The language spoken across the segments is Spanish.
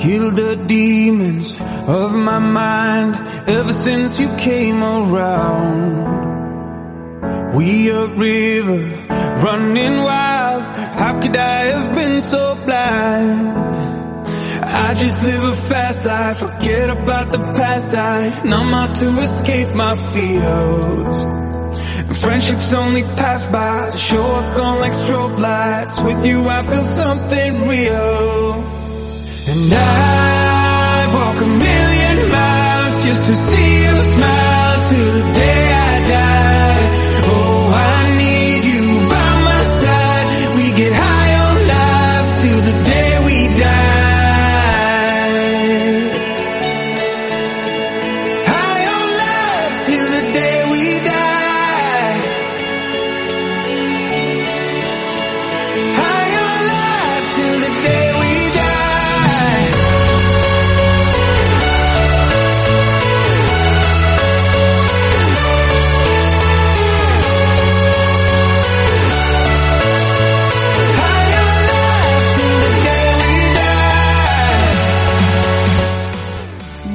Kill the demons of my mind ever since you came around. We a river running wild. How could I have been so blind? I just live a fast life, forget about the past. I numb out to escape my fears. Friendships only pass by, show up gone like strobe lights. With you I feel something real. And I walk a million miles just to see you smile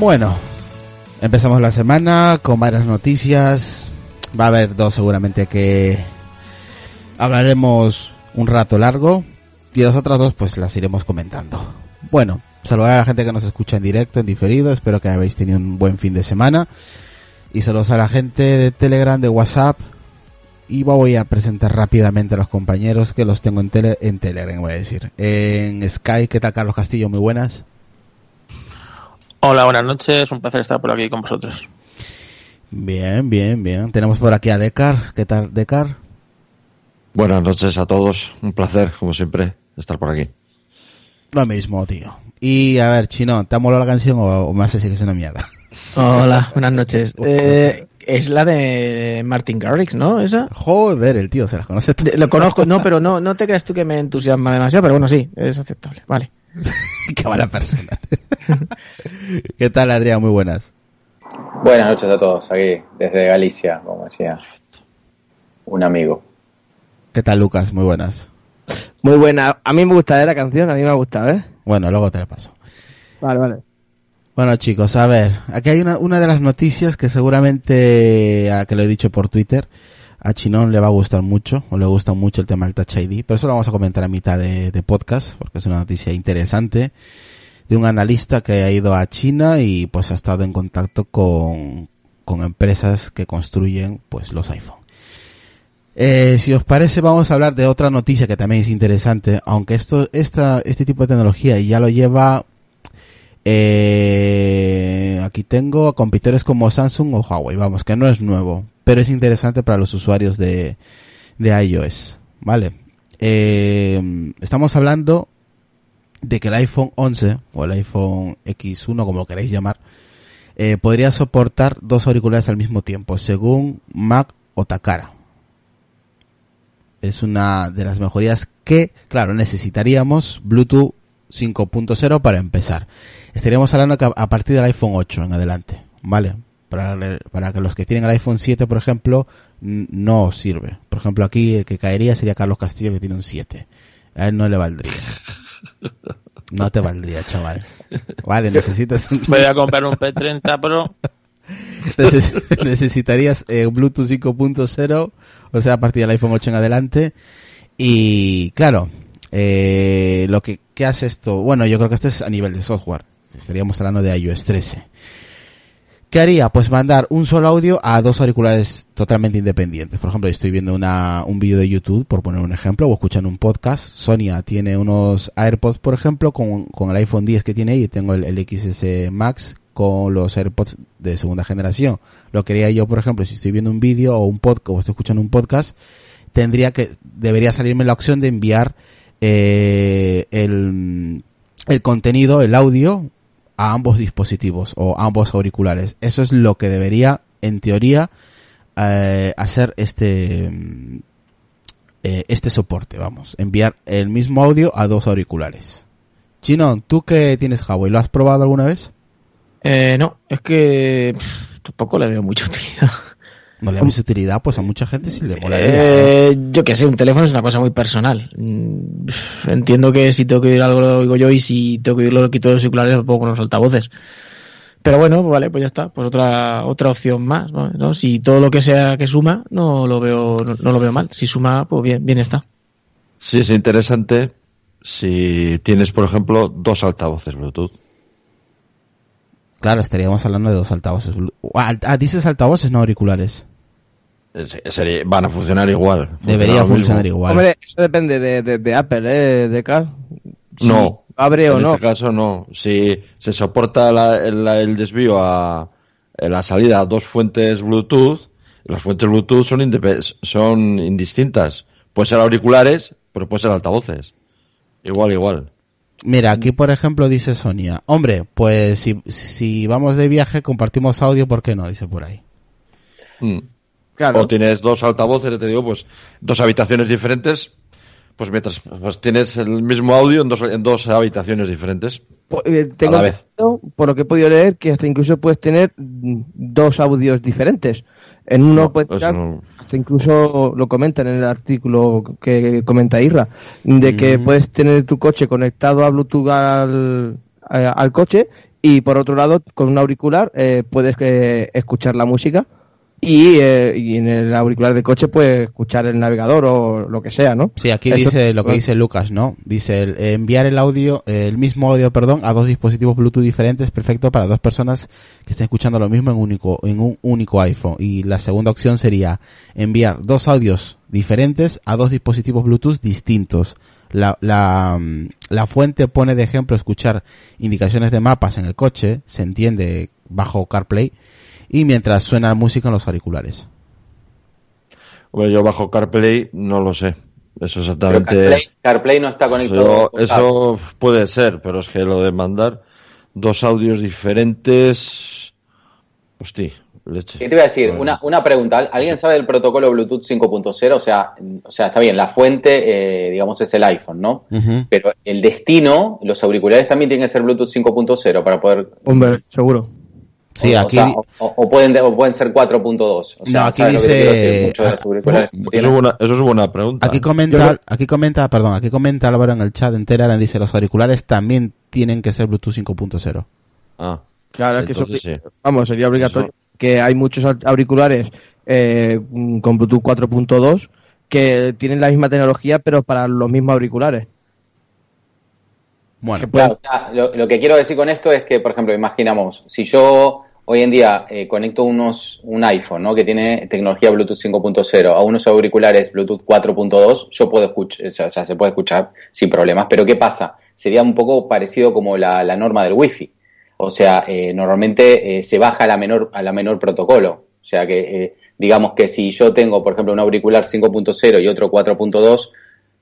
Bueno, empezamos la semana con varias noticias. Va a haber dos seguramente que hablaremos un rato largo y las otras dos pues las iremos comentando. Bueno, saludar a la gente que nos escucha en directo, en diferido. Espero que habéis tenido un buen fin de semana. Y saludos a la gente de Telegram, de WhatsApp. Y voy a presentar rápidamente a los compañeros que los tengo en, tele, en Telegram, voy a decir. En Sky, ¿qué tal Carlos Castillo? Muy buenas. Hola, buenas noches. Un placer estar por aquí con vosotros. Bien, bien, bien. Tenemos por aquí a Decar. ¿Qué tal, Decar? Buenas noches a todos, un placer, como siempre, estar por aquí. Lo mismo, tío. Y a ver, Chino, ¿te ha molado la canción o, o me hace decir que es una mierda? Hola, buenas noches. Eh, es la de Martin Garrix, ¿no? ¿Esa? Joder, el tío se las conoce Lo conozco, no, pero no, no te creas tú que me entusiasma demasiado, pero bueno, sí, es aceptable. Vale. Qué mala persona. ¿Qué tal, Adrián? Muy buenas. Buenas noches a todos, aquí desde Galicia, como decía un amigo. ¿Qué tal, Lucas? Muy buenas. Muy buena. A mí me gusta ¿eh? la canción, a mí me ha gustado, ¿eh? Bueno, luego te la paso. Vale, vale. Bueno, chicos, a ver. Aquí hay una, una de las noticias que seguramente, a que lo he dicho por Twitter, a Chinón le va a gustar mucho, o le gusta mucho el tema del Touch ID, pero eso lo vamos a comentar a mitad de, podcast, porque es una noticia interesante de un analista que ha ido a China y pues ha estado en contacto con, con empresas que construyen pues los iPhone. Eh, si os parece, vamos a hablar de otra noticia que también es interesante, aunque esto, esta, este tipo de tecnología ya lo lleva, eh, aquí tengo a competidores como Samsung o Huawei, vamos, que no es nuevo, pero es interesante para los usuarios de, de iOS, ¿vale? Eh, estamos hablando de que el iPhone 11 o el iPhone X1, como lo queréis llamar, eh, podría soportar dos auriculares al mismo tiempo, según Mac o Takara. Es una de las mejorías que, claro, necesitaríamos Bluetooth 5.0 para empezar. Estaríamos hablando que a partir del iPhone 8 en adelante, ¿vale? Para, para que los que tienen el iPhone 7, por ejemplo, no sirve. Por ejemplo, aquí el que caería sería Carlos Castillo, que tiene un 7. A él no le valdría. No te valdría, chaval. Vale, necesitas. Voy a comprar un P30 Pro. Neces- necesitarías eh, Bluetooth 5.0, o sea, a partir del iPhone 8 en adelante. Y claro, eh, lo que ¿qué hace esto, bueno, yo creo que esto es a nivel de software. Estaríamos hablando de iOS 13. ¿Qué haría? Pues mandar un solo audio a dos auriculares totalmente independientes. Por ejemplo, estoy viendo una, un vídeo de YouTube, por poner un ejemplo, o escuchando un podcast. Sonia tiene unos AirPods, por ejemplo, con, con el iPhone 10 que tiene y tengo el, el XS Max con los AirPods de segunda generación. Lo que haría yo, por ejemplo, si estoy viendo un vídeo o un podcast, o estoy escuchando un podcast, tendría que, debería salirme la opción de enviar eh, el, el contenido, el audio, a ambos dispositivos o ambos auriculares. Eso es lo que debería, en teoría, eh, hacer este eh, este soporte, vamos, enviar el mismo audio a dos auriculares. Chino, ¿tú qué tienes Huawei? ¿Lo has probado alguna vez? Eh, no, es que tampoco le veo mucha utilidad. ¿No le ves utilidad? Pues a mucha gente sí le mola. Eh, yo que sé, un teléfono es una cosa muy personal. Mm, Entiendo que si tengo que oír algo lo oigo yo y si tengo que oírlo lo quito de los auriculares lo pongo con los altavoces. Pero bueno, pues vale, pues ya está, pues otra otra opción más, ¿no? ¿no? Si todo lo que sea que suma, no lo veo no, no lo veo mal. Si suma, pues bien, bien está. Sí, es interesante si tienes, por ejemplo, dos altavoces Bluetooth. Claro, estaríamos hablando de dos altavoces. Ah, ah, dices altavoces, no auriculares. Eh, se- sería- van a funcionar igual. Debería funcionar igual. Hombre, eso depende de, de, de Apple, ¿eh? De Carl. Si No. Abre o en no. este caso no. Si se soporta la- el, el desvío a en la salida a dos fuentes Bluetooth, las fuentes Bluetooth son, son indistintas. Puede ser auriculares, pero puede ser altavoces. Igual, igual. Mira, aquí por ejemplo dice Sonia, hombre, pues si, si vamos de viaje compartimos audio, ¿por qué no? Dice por ahí. Mm. Claro. O tienes dos altavoces, te digo, pues dos habitaciones diferentes, pues mientras pues tienes el mismo audio en dos, en dos habitaciones diferentes. Po- eh, tengo a la vez. por lo que he podido leer, que hasta incluso puedes tener dos audios diferentes. En uno No, no. hasta incluso lo comentan en el artículo que comenta Irra, de que Mm. puedes tener tu coche conectado a Bluetooth al, a- al coche y por otro lado con un auricular eh, puedes eh, escuchar la música y, eh, y en el auricular del coche puedes escuchar el navegador o lo que sea, ¿no? Sí, aquí dice lo que dice Lucas, ¿no? Dice el, eh, enviar el audio, eh, el mismo audio, perdón, a dos dispositivos Bluetooth diferentes, perfecto para dos personas que estén escuchando lo mismo en único, en un único iPhone. Y la segunda opción sería enviar dos audios diferentes a dos dispositivos Bluetooth distintos. La, la, mm, la fuente pone de ejemplo escuchar indicaciones de mapas en el coche, se entiende bajo CarPlay, y mientras suena música en los auriculares. Hombre, yo bajo CarPlay no lo sé. Eso Pero exactamente. CarPlay, CarPlay no está conectado. Yo- con eso puede ser, pero es que lo de mandar dos audios diferentes. Hostia, leche. ¿Qué te iba a decir? Una, una pregunta. ¿Alguien sabe del protocolo Bluetooth 5.0? O sea, o sea, está bien, la fuente, eh, digamos, es el iPhone, ¿no? Pero el destino, los auriculares también tienen que ser Bluetooth 5.0 para poder... Hombre, seguro. Sí, o, aquí, o, sea, o- o pueden, o pueden ser 4.2. O sea, No, aquí ¿sabes lo que te dice- no Eso es, buena, eso es buena pregunta. Aquí comenta, aquí comenta, perdón, aquí comenta Álvaro en el chat entera, dice los auriculares también tienen que ser Bluetooth 5.0. Ah, Claro, es que eso, sí. vamos, sería obligatorio. Que hay muchos au- auriculares eh, con Bluetooth 4.2 que tienen la misma tecnología, pero para los mismos auriculares. Bueno, Claro, o sea, lo, lo que quiero decir con esto es que, por ejemplo, imaginamos, si yo hoy en día eh, conecto unos, un iPhone ¿no? que tiene tecnología Bluetooth 5.0 a unos auriculares Bluetooth 4.2, yo puedo escuchar, o sea, se puede escuchar sin problemas. Pero ¿qué pasa? Sería un poco parecido como la, la norma del Wi-Fi. O sea, eh, normalmente eh, se baja a la menor, a la menor protocolo. O sea que, eh, digamos que si yo tengo, por ejemplo, un auricular 5.0 y otro 4.2,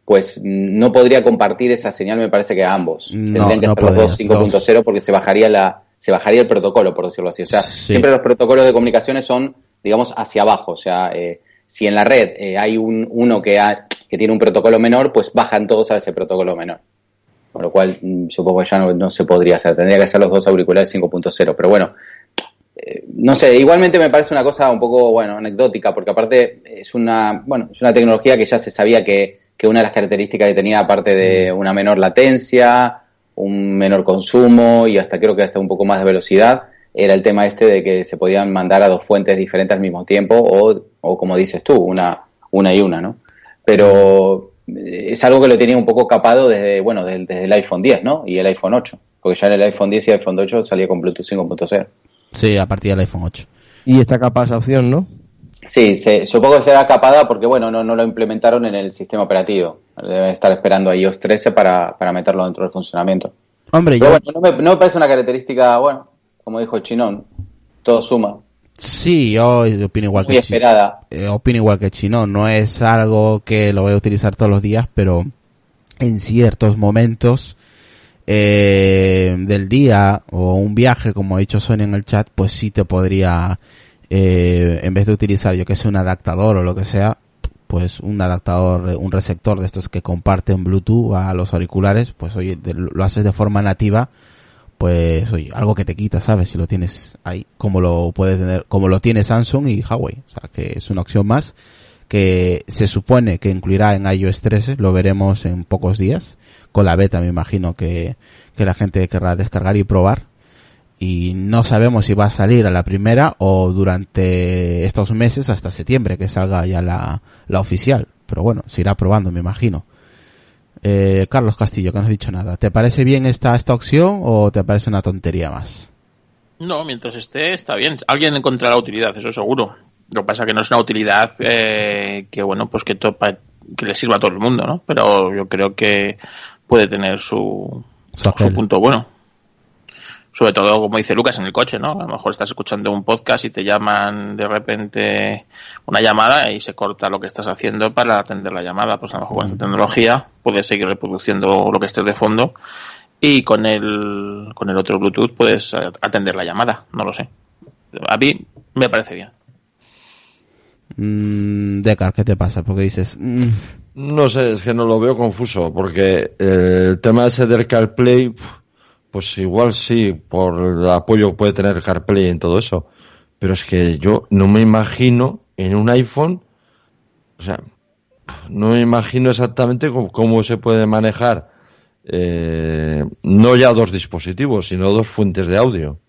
pues mm, no podría compartir esa señal, me parece que a ambos. No, Tendrían que no ser los dos podrías, 5.0 porque se bajaría la se bajaría el protocolo, por decirlo así. O sea, Sí. siempre los protocolos de comunicaciones son, digamos, hacia abajo. O sea, eh, si en la red eh, hay un, uno que, ha- que tiene un protocolo menor, pues bajan todos a ese protocolo menor. Con lo cual, mm, supongo que ya no, no se podría hacer. Tendría que ser los dos auriculares 5.0. Pero bueno, eh, no sé, igualmente me parece una cosa un poco, bueno, anecdótica, porque aparte es una, bueno, es una tecnología que ya se sabía que, que una de las características que tenía, aparte de una menor latencia, un menor consumo y hasta creo que hasta un poco más de velocidad, era el tema este de que se podían mandar a dos fuentes diferentes al mismo tiempo o, o como dices tú, una, una y una, ¿no? Pero es algo que lo tenía un poco capado desde, bueno, desde, desde el iPhone 10, ¿no? Y el iPhone 8, porque ya en el iPhone 10 y el iPhone 8 salía con Bluetooth 5.0. Sí, a partir del iPhone 8. Y está capaz esa opción, ¿no? Sí, se, supongo que será capada porque, bueno, no, no lo implementaron en el sistema operativo. Deben estar esperando a iOS 13 para, para meterlo dentro del funcionamiento. Hombre, Pero yo... bueno, no me, no me parece una característica, bueno, como dijo Chinón, todo suma. Sí, yo opino igual Muy que esperada. eh, opino igual que Chino. No es algo que lo voy a utilizar todos los días, pero en ciertos momentos eh, del día o un viaje, como ha dicho Sonia en el chat, pues sí te podría, eh, en vez de utilizar yo que sé un adaptador o lo que sea, pues un adaptador, eh, un receptor de estos que comparten Bluetooth a los auriculares, pues oye, lo haces de forma nativa, pues oye, algo que te quita, ¿sabes? Si lo tienes ahí, como lo puede tener, como lo tiene Samsung y Huawei, o sea, que es una opción más que se supone que incluirá en iOS 13, lo veremos en pocos días, con la beta me imagino que, que la gente querrá descargar y probar, y no sabemos si va a salir a la primera o durante estos meses hasta septiembre que salga ya la, la oficial, pero bueno, se irá probando me imagino. Eh, Carlos Castillo, que no has dicho nada. ¿Te parece bien esta, esta opción o te parece una tontería más? No, mientras esté, está bien. Alguien encontrará utilidad, eso seguro. Lo que pasa que no es una utilidad eh, que, bueno, pues que, topa, que le sirva a todo el mundo, ¿no? Pero yo creo que puede tener su, su punto bueno. Sobre todo, como dice Lucas, en el coche, ¿no? A lo mejor estás escuchando un podcast y te llaman de repente una llamada y se corta lo que estás haciendo para atender la llamada. Pues a lo mejor con esta tecnología puedes seguir reproduciendo lo que estés de fondo y con el, con el otro Bluetooth puedes atender la llamada. No lo sé. A mí me parece bien. Mm, Decar, ¿qué te pasa? Porque dices, mm, No sé, es que no lo veo confuso, porque el tema ese del CarPlay, pf, pues igual sí, por el apoyo que puede tener CarPlay en todo eso, pero es que yo no me imagino en un iPhone, o sea, no me imagino exactamente cómo, se puede manejar eh, no ya dos dispositivos, sino dos fuentes de audio.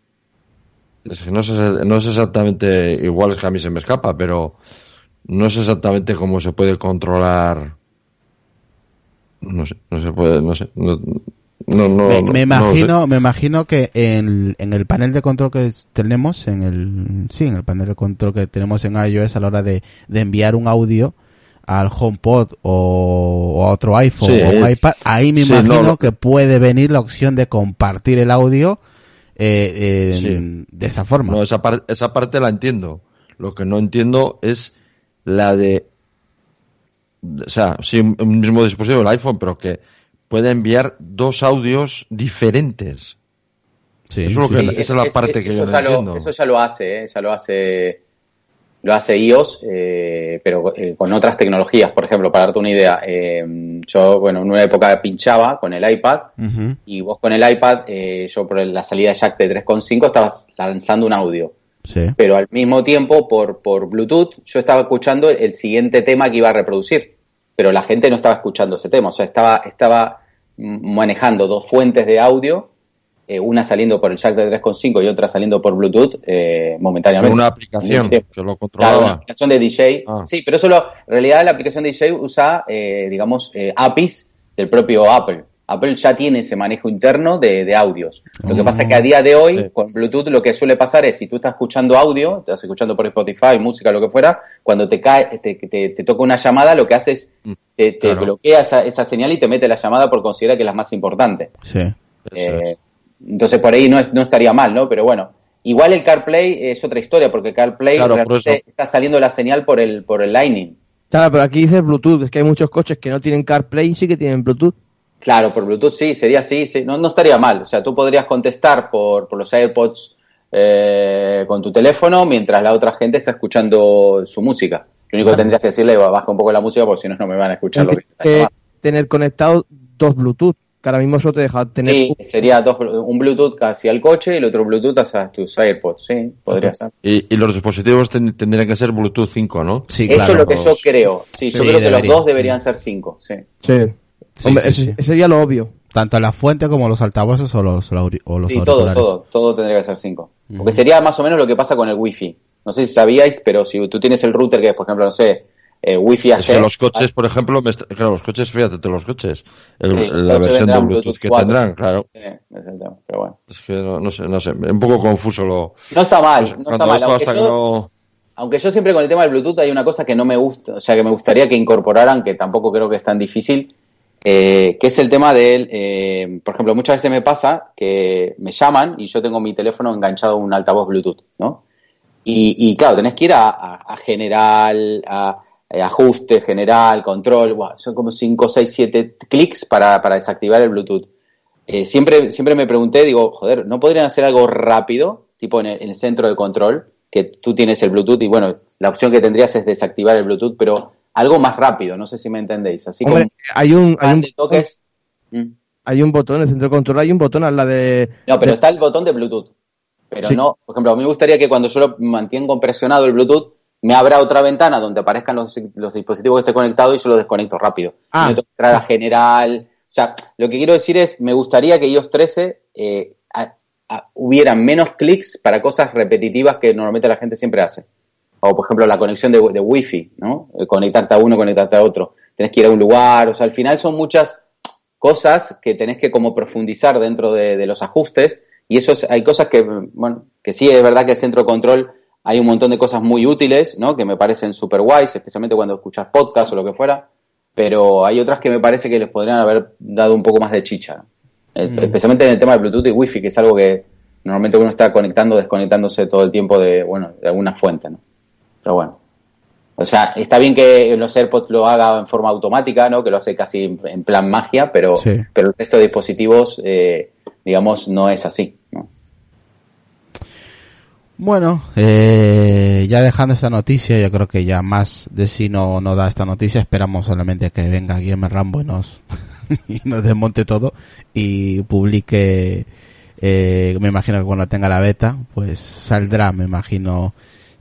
Es que no sé, no exactamente igual, es que a mí se me escapa, pero no sé exactamente cómo se puede controlar. No sé, no se puede, no sé. No, no, me, no- me no imagino, me imagino que en, en el panel de control que tenemos, en el, sí, en el panel de control que tenemos en iOS a la hora de, de enviar un audio al HomePod o, o a otro iPhone Sí, o un iPad, ahí me sí, imagino que puede venir la opción de compartir el audio eh, eh, Sí. de esa forma. No, esa, par- esa parte la entiendo. Lo que no entiendo es la de. O sea, sí, un mismo dispositivo, el iPhone, pero que puede enviar dos audios diferentes. Sí, Eso es lo que- Sí, esa es la parte que eso yo no ya lo- entiendo. Eso ya lo hace, ¿eh? ya lo hace, lo hace iOS, eh, pero eh, con otras tecnologías. Por ejemplo, para darte una idea, eh, yo, bueno, en una época pinchaba con el iPad y vos con el iPad, eh, yo por la salida de jack de 3.5 estabas lanzando un audio. Sí. Pero al mismo tiempo, por, por Bluetooth, yo estaba escuchando el siguiente tema que iba a reproducir. Pero la gente no estaba escuchando ese tema. O sea, estaba, estaba manejando dos fuentes de audio, eh, una saliendo por el jack de 3.5 y otra saliendo por Bluetooth eh, momentáneamente. Una aplicación que lo Claro, controlaba. una aplicación de DJ. Ah. Sí, pero eso lo, en realidad la aplicación de DJ usa, eh, digamos, eh, APIs del propio Apple. Apple ya tiene ese manejo interno de, de audios. Lo que pasa es que a día de hoy, Sí. con Bluetooth, lo que suele pasar es, si tú estás escuchando audio, estás escuchando por Spotify, música, lo que fuera, cuando te cae, te, te- te toca una llamada, lo que hace es, Mm, te, te claro. bloquea esa, esa señal y te mete la llamada por considerar que es la más importante. Sí. Eh, es. entonces por ahí no, es- no estaría mal, ¿no? Pero bueno, igual el CarPlay es otra historia, porque el CarPlay Claro, está saliendo la señal por el, por el Lightning. Claro, pero aquí dice Bluetooth, es que hay muchos coches que no tienen CarPlay y sí que tienen Bluetooth. Claro, por Bluetooth sí, sería así, sí, no, no estaría mal. O sea, tú podrías contestar por, por los AirPods eh, con tu teléfono mientras la otra gente está escuchando su música. Lo único que tendrías que decirle, baja un poco la música porque si no, no me van a escuchar lo que Tienes está que tener conectados dos Bluetooth, que ahora mismo solo te deja tener Sí, sería dos, un Bluetooth hacia el coche y el otro Bluetooth hacia tus AirPods, sí, podría ser. Y, y los dispositivos ten- tendrían que ser Bluetooth 5, ¿no? Sí, Eso claro. es lo que yo creo. Sí, yo Sí, creo que los dos deberían ser cinco, sí. Sí. Sí, Hombre, sí, ese, sí. ese sería lo obvio. Tanto la fuente como los altavoces o los, o los Sí, todo, todo, todo tendría que ser 5. Porque sería más o menos lo que pasa con el Wi-Fi. No sé si sabíais, pero si tú tienes el router que es, por ejemplo, no sé, eh, Wi-Fi Es que los coches, por ejemplo, me claro, los coches, fíjate, los coches, el- Sí, la versión de Bluetooth Bluetooth que 4. tendrán, claro. Sí, es el tema, pero bueno. Es que no, no sé, no sé, un poco confuso lo. No está mal, no sé, no cuando está mal. esto Aunque hasta yo, que no. aunque yo siempre con el tema del Bluetooth hay una cosa que no me gusta, o sea, que me gustaría que incorporaran, que tampoco creo que es tan difícil, eh, que es el tema del, eh, por ejemplo, muchas veces me pasa que me llaman y yo tengo mi teléfono enganchado a un altavoz Bluetooth, ¿no? Y, y claro, tenés que ir a, a- a general, a, eh, ajuste, general, control, buah, son como 5, 6, 7 clics para, para desactivar el Bluetooth. Eh, siempre, siempre me pregunté, digo, joder, ¿no podrían hacer algo rápido, tipo en el, en el centro de control, que tú tienes el Bluetooth y bueno, la opción que tendrías es desactivar el Bluetooth, pero algo más rápido, no sé si me entendéis. Así Hombre, como hay un, hay un, de toques. Mm. hay un botón, en el centro de control hay un botón al la de... No, pero de- está el botón de Bluetooth. Pero Sí. no, por ejemplo, a mí me gustaría que cuando yo lo mantengo presionado el Bluetooth, me abra otra ventana donde aparezcan los, los dispositivos que esté conectado y yo lo desconecto rápido. Ah. Y no tengo que entrar a general. O sea, lo que quiero decir es, me gustaría que iOS 13 eh, a- a- hubieran menos clics para cosas repetitivas que normalmente la gente siempre hace. O, por ejemplo, la conexión de, de Wi-Fi, ¿no? Eh, Conectarte a uno, conectarte a otro. Tenés que ir a un lugar. O sea, al final son muchas cosas que tenés que como profundizar dentro de, de los ajustes y eso es- hay cosas que, bueno, que sí es verdad que el centro de control hay un montón de cosas muy útiles, ¿no? Que me parecen super guays, especialmente cuando escuchas podcast o lo que fuera, pero hay otras que me parece que les podrían haber dado un poco más de chicha, ¿no? Eh, especialmente en el tema de Bluetooth y Wi-Fi, que es algo que normalmente uno está conectando, desconectándose todo el tiempo de, bueno, de alguna fuente, ¿no? Pero bueno. O sea, está bien que los AirPods lo haga en forma automática, ¿no? Que lo hace casi en- plan magia, pero, Sí. pero el resto de dispositivos, eh, digamos, no es así, ¿no? Bueno, eh, ya dejando esta noticia, yo creo que ya más de si no, no da esta noticia, esperamos solamente que venga Guillermo Rambo y nos, y nos desmonte todo y publique, eh, me imagino que cuando tenga la beta, pues saldrá, me imagino,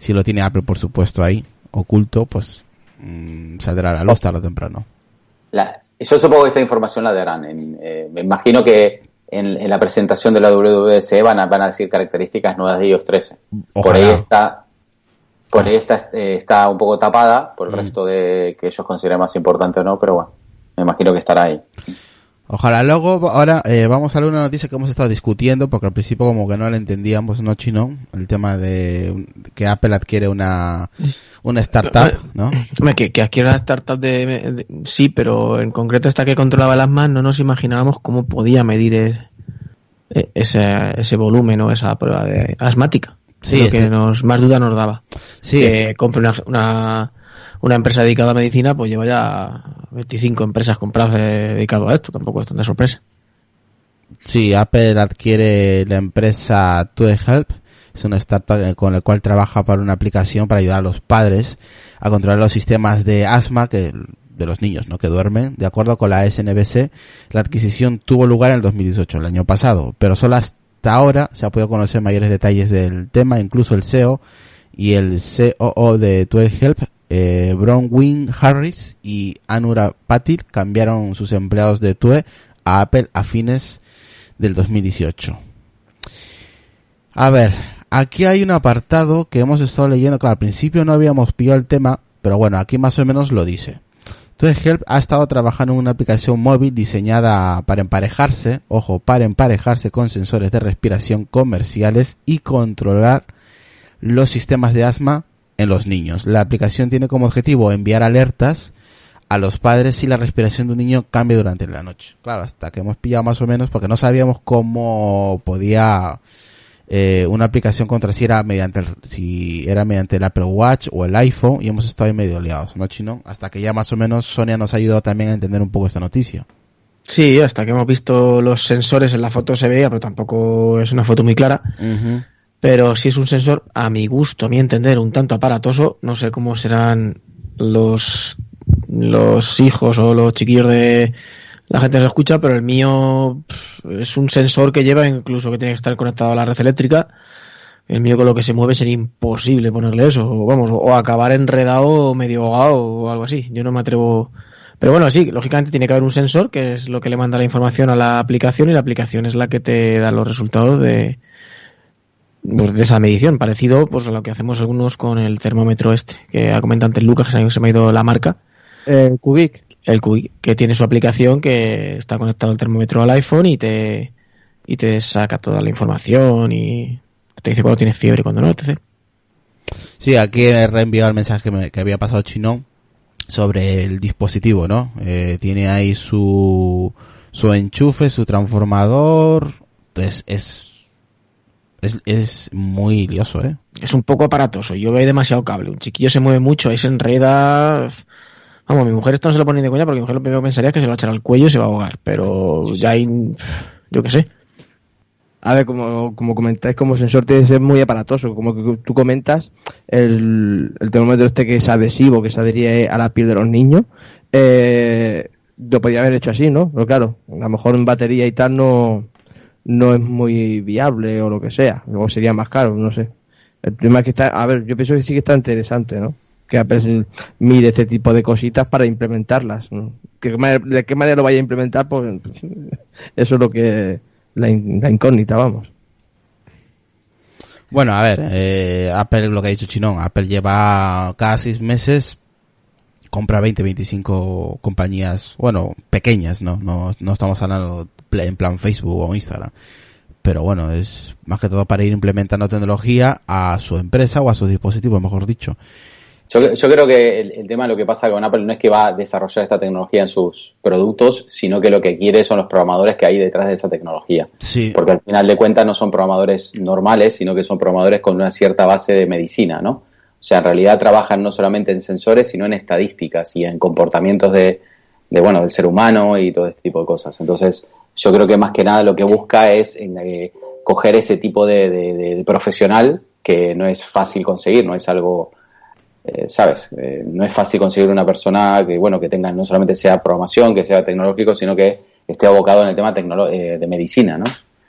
si lo tiene Apple por supuesto ahí, oculto, pues mm, saldrá a la luz tarde o temprano. La- yo supongo que esa información la darán. En, eh, me imagino que en, en la presentación de la WWDC van a, van a decir características nuevas de iOS 13. Por ahí está, por ahí está, eh, está un poco tapada por el resto de que ellos consideren más importante o no, pero bueno, me imagino que estará ahí. Ojalá. Luego, ahora eh, vamos a ver una noticia que hemos estado discutiendo, porque al principio como que no la entendíamos, no chino, el tema de que Apple adquiere una, una startup, ¿no? Hombre, que, que adquiera la startup de, de- Sí, pero en concreto esta que controlaba las más, no nos imaginábamos cómo podía medir es- e- ese, ese volumen o esa prueba de asmática. Sí, lo este- que nos más duda nos daba. Sí, que compre una, una, una empresa dedicada a medicina, pues lleva ya 25 empresas compradas dedicado a esto, tampoco es tanta sorpresa. Sí, Apple adquiere la empresa TueHelp, es una startup con la cual trabaja para una aplicación para ayudar a los padres a controlar los sistemas de asma que de los niños, ¿no? que duermen. De acuerdo con la SNBC, la adquisición tuvo lugar en el 2018, el año pasado, pero solo hasta ahora se ha podido conocer mayores detalles del tema, incluso el CEO y el COO de TueHelp, eh, Bronwyn Harris y Anura Patil cambiaron sus empleados de Tue a Apple a fines del 2018. A ver, aquí hay un apartado que hemos estado leyendo, claro, al principio no habíamos pillado el tema, pero bueno, aquí más o menos lo dice. Entonces Help ha estado trabajando en una aplicación móvil diseñada para emparejarse, ojo, para emparejarse con sensores de respiración comerciales y controlar los sistemas de asma en los niños. La aplicación tiene como objetivo enviar alertas a los padres si la respiración de un niño cambia durante la noche. Claro, hasta que hemos pillado más o menos porque no sabíamos cómo podía eh, una aplicación contra si era mediante el, si era mediante el Apple Watch o el iPhone y hemos estado ahí medio liados, ¿no, Chino? Hasta que ya más o menos Sonia nos ha ayudado también a entender un poco esta noticia. Sí, hasta que hemos visto los sensores en la foto se veía, pero tampoco es una foto muy clara. Pero si es un sensor, a mi gusto, a mi entender, un tanto aparatoso, no sé cómo serán los, los hijos o los chiquillos de la gente que lo escucha, pero el mío es un sensor que lleva incluso que tiene que estar conectado a la red eléctrica. El mío con lo que se mueve sería imposible ponerle eso, o vamos, o acabar enredado o medio ahogado o algo así. Yo no me atrevo. Pero bueno, sí, lógicamente tiene que haber un sensor que es lo que le manda la información a la aplicación y la aplicación es la que te da los resultados de, pues, de esa medición, parecido pues a lo que hacemos algunos con el termómetro este, que ha comentado antes Lucas, que se me ha ido la marca, Eh, Kubik. el QI, que tiene su aplicación que está conectado el termómetro al iPhone y te y te saca toda la información y te dice cuando tienes fiebre, cuando no, etc. Sí, aquí he reenviado el mensaje que, me- que había pasado Chinón sobre el dispositivo, ¿no? Eh, tiene ahí su, su enchufe, su transformador. Entonces es, es, es muy lioso, ¿eh? Es un poco aparatoso, yo veo demasiado cable, un chiquillo se mueve mucho, ahí se enreda... Vamos, mi mujer esto no se lo pone ni de coña porque mi mujer lo primero que pensaría es que se lo va a echar al cuello y se va a ahogar, pero ya hay... yo qué sé. A ver, como, como comentáis, como sensor tiene que ser muy aparatoso. Como que tú comentas, el, el termómetro este que es adhesivo, que se adhiere a la piel de los niños, eh, lo podía haber hecho así, ¿no? Pero claro, a lo mejor en batería y tal no, no es muy viable o lo que sea. O sería más caro, no sé. El problema es que está, a ver, yo pienso que sí que está interesante, ¿no? Que Apple mire este tipo de cositas para implementarlas. ¿no? ¿Que- ¿De qué manera lo vaya a implementar? Pues eso es lo que la, la incógnita, vamos. Bueno, a ver, eh, Apple, lo que ha dicho Chinón, Apple lleva cada seis meses, compra 20, 25 compañías, bueno, pequeñas, ¿no? No, no estamos hablando en plan Facebook o Instagram. Pero bueno, es más que todo para ir implementando tecnología a su empresa o a sus dispositivos, mejor dicho. Yo, yo creo que el, el tema de lo que pasa con Apple no es que va a desarrollar esta tecnología en sus productos, sino que lo que quiere son los programadores que hay detrás de esa tecnología. Sí. Porque al final de cuentas no son programadores normales, sino que son programadores con una cierta base de medicina, ¿no? O sea, en realidad trabajan no solamente en sensores, sino en estadísticas y en comportamientos de, de bueno, del ser humano y todo este tipo de cosas. Entonces, yo creo que más que nada lo que busca es eh, coger ese tipo de, de- profesional que no es fácil conseguir, no es algo eh, sabes, Eh, no es fácil conseguir una persona que, bueno, que tenga no solamente sea programación, que sea tecnológico, sino que esté abocado en el tema eh, de medicina, ¿no?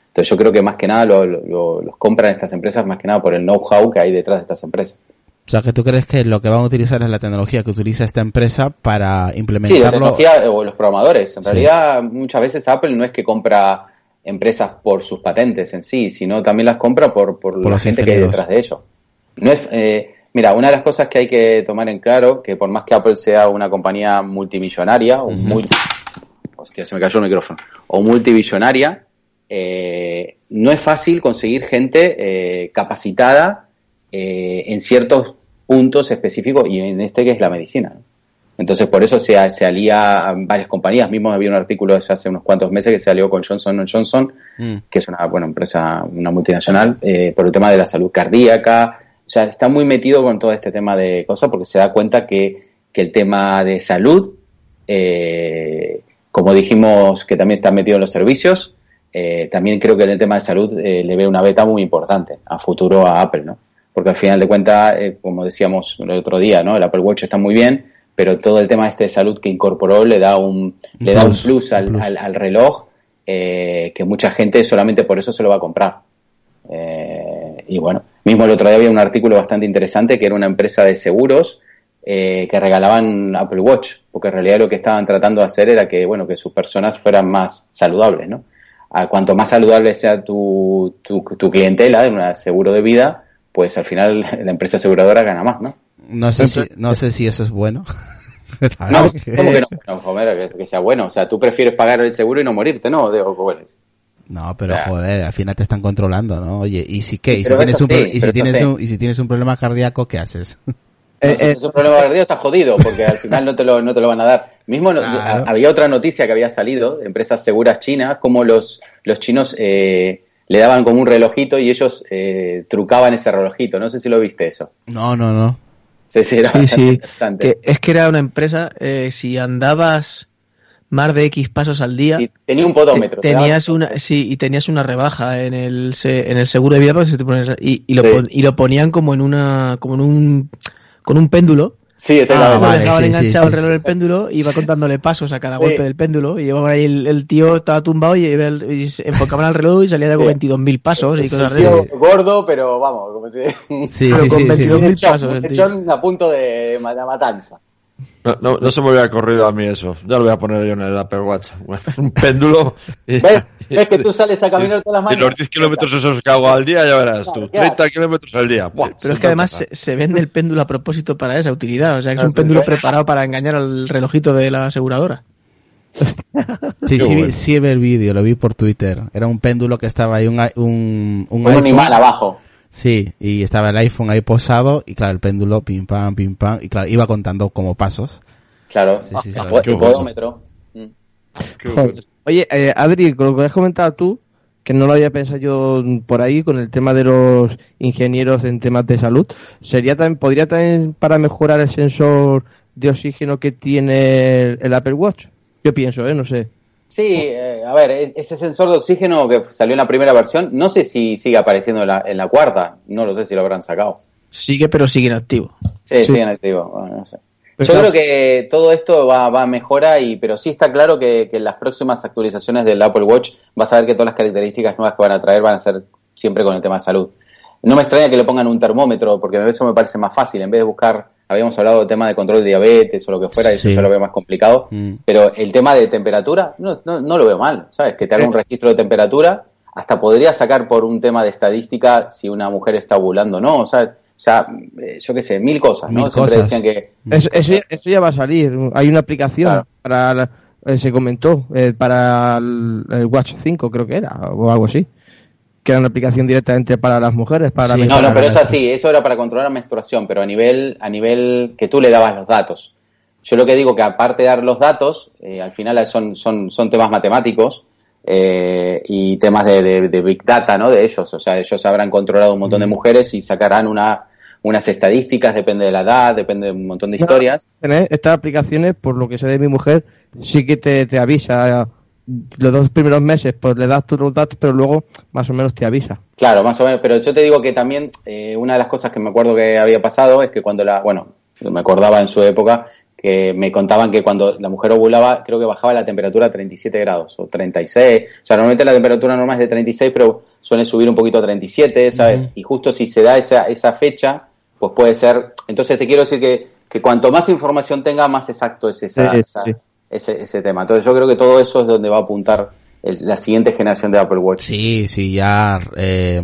Entonces yo creo que más que nada lo- los compran estas empresas más que nada por el know-how que hay detrás de estas empresas. O sea, que tú crees que lo que van a utilizar es la tecnología que utiliza esta empresa para Sí, la implementarlo. tecnología o los programadores. En Sí. realidad, muchas veces Apple no es que compra empresas por sus patentes en sí, sino también las compra por, por, Por la gente que hay detrás de ello. No es, eh, mira, una de las cosas que hay que tomar en claro, que por más que Apple sea una compañía multimillonaria, o multi- hostia, se me cayó el micrófono, o multibillonaria, eh, no es fácil conseguir gente eh, capacitada eh, en ciertos puntos específicos y en este que es la medicina. ¿no? Entonces, por eso se, se alía a varias compañías. Mismo había un artículo ya hace unos cuantos meses que se alió con Johnson Johnson, Mm. que es una buena empresa, una multinacional, eh, por el tema de la salud cardíaca. O sea, está muy metido con todo este tema de cosas porque se da cuenta que, que el tema de salud, eh, como dijimos que también está metido en los servicios, eh, también creo que en el tema de salud le ve una beta muy importante a futuro a Apple, ¿no? Porque al final de cuentas, eh, como decíamos el otro día, ¿no? El Apple Watch está muy bien, pero todo el tema este de salud que incorporó le da un, le da un plus, al, plus. al- al reloj eh, que mucha gente solamente por eso se lo va a comprar. Eh, y bueno, mismo el otro día había un artículo bastante interesante que era una empresa de seguros eh, que regalaban Apple Watch, porque en realidad lo que estaban tratando de hacer era que, bueno, que sus personas fueran más saludables, ¿no? A cuanto más saludable sea tu, tu, tu clientela en un seguro de vida, pues al final la empresa aseguradora gana más, ¿no? No sé si, no sé si eso es bueno. No, ¿cómo que no? No, joder, que, que sea bueno. O sea, tú prefieres pagar el seguro y no morirte, ¿no? De. No, pero joder, al final te están controlando, ¿no? Oye, ¿y si qué? ¿Y si tienes un, pro- sí, y si pero eso tienes sí. un, y si tienes un problema cardíaco, ¿qué haces? Eh, eh, es un problema cardíaco está jodido, porque al final no te lo, no te lo van a dar. Mismo Claro. había otra noticia que había salido de empresas seguras chinas, como los, los chinos eh, le daban como un relojito y ellos eh, trucaban ese relojito. No sé si lo viste eso. No, no, no. Sí, sí, era Sí, bastante sí. interesante. Que es que era una empresa, eh, si andabas más de X pasos al día, tenía un podómetro. te- tenías una, sí, y tenías una rebaja en el, se- en el seguro de vida se te y, y lo, y lo ponían como en una, como en un, con un péndulo. Sí, exactamente. Ah, vale, sí, sí, enganchado sí. alrededor del péndulo y iba contándole pasos a cada Sí. golpe del péndulo. Y llevaba ahí el, el tío estaba tumbado y, iba el- y se enfocaban al reloj y salía de con Sí. 22.000 pasos y cosas tío gordo, pero vamos, como si... Sí, Pero sí, con sí, sí. 22.000 Un lechón, pasos, el tío. a punto de matanza. No, no, no se me había corrido a mí eso. Ya lo voy a poner yo en el Apple Watch. Bueno, un péndulo. Y, ¿Ves? ¿Ves que tú sales a caminar todas las y mañanas? los 10 kilómetros esos que hago al día, ya verás tú. Claro, 30 kilómetros al día. Buah, Pero es que además se, se vende el péndulo a propósito para esa utilidad. O sea, que es Ah, un péndulo preparado para engañar al relojito de la aseguradora. Sí, Qué sí, vi- bueno. sí vi el vídeo, lo vi por Twitter. Era un péndulo que estaba ahí, un, un, un Un animal abajo. Sí, y estaba el iPhone ahí posado y claro, el péndulo pim pam, pim pam, y claro, iba contando como pasos. Claro. Sí, sí, sí, Ah, podómetro. Mm. Oye, eh, Adri, con lo que has comentado tú, que no lo había pensado yo por ahí con el tema de los ingenieros en temas de salud, sería también podría también para mejorar el sensor de oxígeno que tiene el, el Apple Watch. Yo pienso, eh, no sé. Sí, eh, a ver, ese sensor de oxígeno que salió en la primera versión, no sé si sigue apareciendo en la, en la cuarta. No lo sé si lo habrán sacado. Sigue, pero sigue inactivo. Sí, Sí. sigue en activo. Bueno, no sé. Yo creo que todo esto va, va a mejora, y, pero sí está claro que, que en las próximas actualizaciones del Apple Watch vas a ver que todas las características nuevas que van a traer van a ser siempre con el tema de salud. No me extraña que le pongan un termómetro, porque eso me parece más fácil. En vez de buscar, habíamos hablado del tema de control de diabetes o lo que fuera, eso Sí. yo lo veo más complicado. Mm. Pero el tema de temperatura, no, no, no lo veo mal, ¿sabes? Que te haga un registro de temperatura, hasta podría sacar por un tema de estadística si una mujer está ovulando o no, ¿sabes? O sea, eh, yo qué sé, mil cosas, ¿no? Mil Siempre cosas. decían que Eso, eso, ya, eso ya va a salir. Hay una aplicación Claro. para, la- eh, se comentó, eh, para el, el Watch 5 creo que era, o algo así. Que era una aplicación directamente para las mujeres, para Sí, No, no, pero es así, eso era para controlar la menstruación, pero a nivel, a nivel que tú le dabas los datos. Yo lo que digo que aparte de dar los datos, eh, al final son, son, son temas matemáticos eh, y temas de, de- de Big Data, ¿no? De ellos. O sea, ellos habrán controlado un montón de mujeres y sacarán una, unas estadísticas, depende de la edad, depende de un montón de historias. Tener Estas aplicaciones, por lo que sé de mi mujer, sí que te, te avisa. Los dos primeros meses, pues le das tus datos, pero luego más o menos te avisa. Claro, más o menos, pero yo te digo que también eh, una de las cosas que me acuerdo que había pasado es que cuando la, bueno, me acordaba en su época que me contaban que cuando la mujer ovulaba, creo que bajaba la temperatura a 37 grados o 36. O sea, normalmente la temperatura normal es de 36, pero suele subir un poquito a 37, ¿sabes? Y justo si se da esa, esa fecha, pues puede ser. Entonces te quiero decir que, que cuanto más información tenga, más exacto es esa, Sí, esa- sí. Ese, ese tema. Entonces yo creo que todo eso es donde va a apuntar el- la siguiente generación de Apple Watch. Sí, sí, ya eh,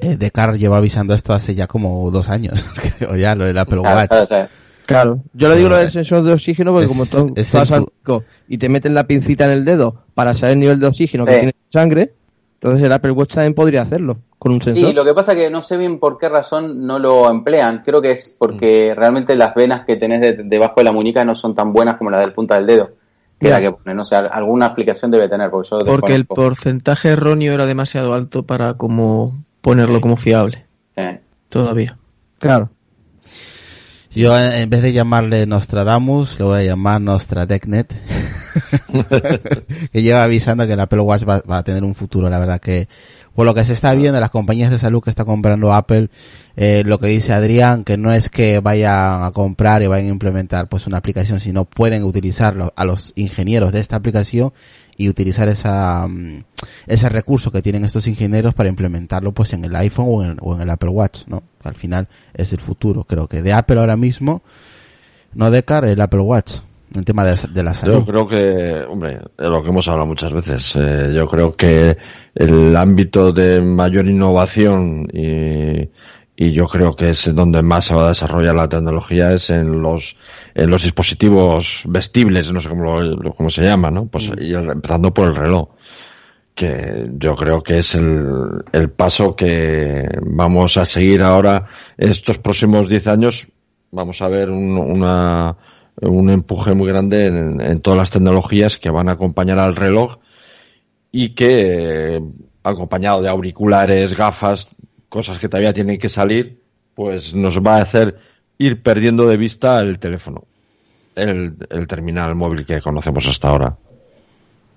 eh, Decar lleva avisando esto hace ya como dos años, creo ya, lo del Apple Watch. Claro. Yo le Sí, digo lo del sensor de oxígeno porque es- como tú es vas al y te meten la pincita en el dedo para saber el nivel de oxígeno que tiene tu sangre, entonces el Apple Watch también podría hacerlo con un sensor. Sí, lo que pasa que no sé bien por qué razón no lo emplean. Creo que es porque Mm. realmente las venas que tenés de- debajo de la muñeca no son tan buenas como las del punta del dedo. Que la que ponen. No sé, alguna explicación debe tener, porque yo Porque el porcentaje erróneo era demasiado alto para como ponerlo como fiable. Sí. Todavía. Claro. Yo en vez de llamarle Nostradamus, le voy a llamar Nostradecnet. que lleva avisando que el Apple Watch va, va a tener un futuro, la verdad que por lo que se está viendo, las compañías de salud que está comprando Apple, eh, lo que dice Adrián, que no es que vayan a comprar y vayan a implementar pues una aplicación, sino pueden utilizarlo a los ingenieros de esta aplicación y utilizar esa mm, ese recurso que tienen estos ingenieros para implementarlo pues en el iPhone o en, o en el Apple Watch, ¿no? Al final es el futuro, creo que de Apple ahora mismo, no de Car, el Apple Watch, en tema de, de la salud. Yo creo que, hombre, es lo que hemos hablado muchas veces. eh, yo creo que el ámbito de mayor innovación y, y yo creo que es donde más se va a desarrollar la tecnología es en los en los dispositivos vestibles, no sé cómo, lo- cómo se llama, ¿no? Pues y el- empezando por el reloj que yo creo que es el, el paso que vamos a seguir ahora estos próximos 10 años. Vamos a ver un, una, un empuje muy grande en, en todas las tecnologías que van a acompañar al reloj y que, eh, acompañado de auriculares, gafas, cosas que todavía tienen que salir, pues nos va a hacer ir perdiendo de vista el teléfono, el, el terminal móvil que conocemos hasta ahora.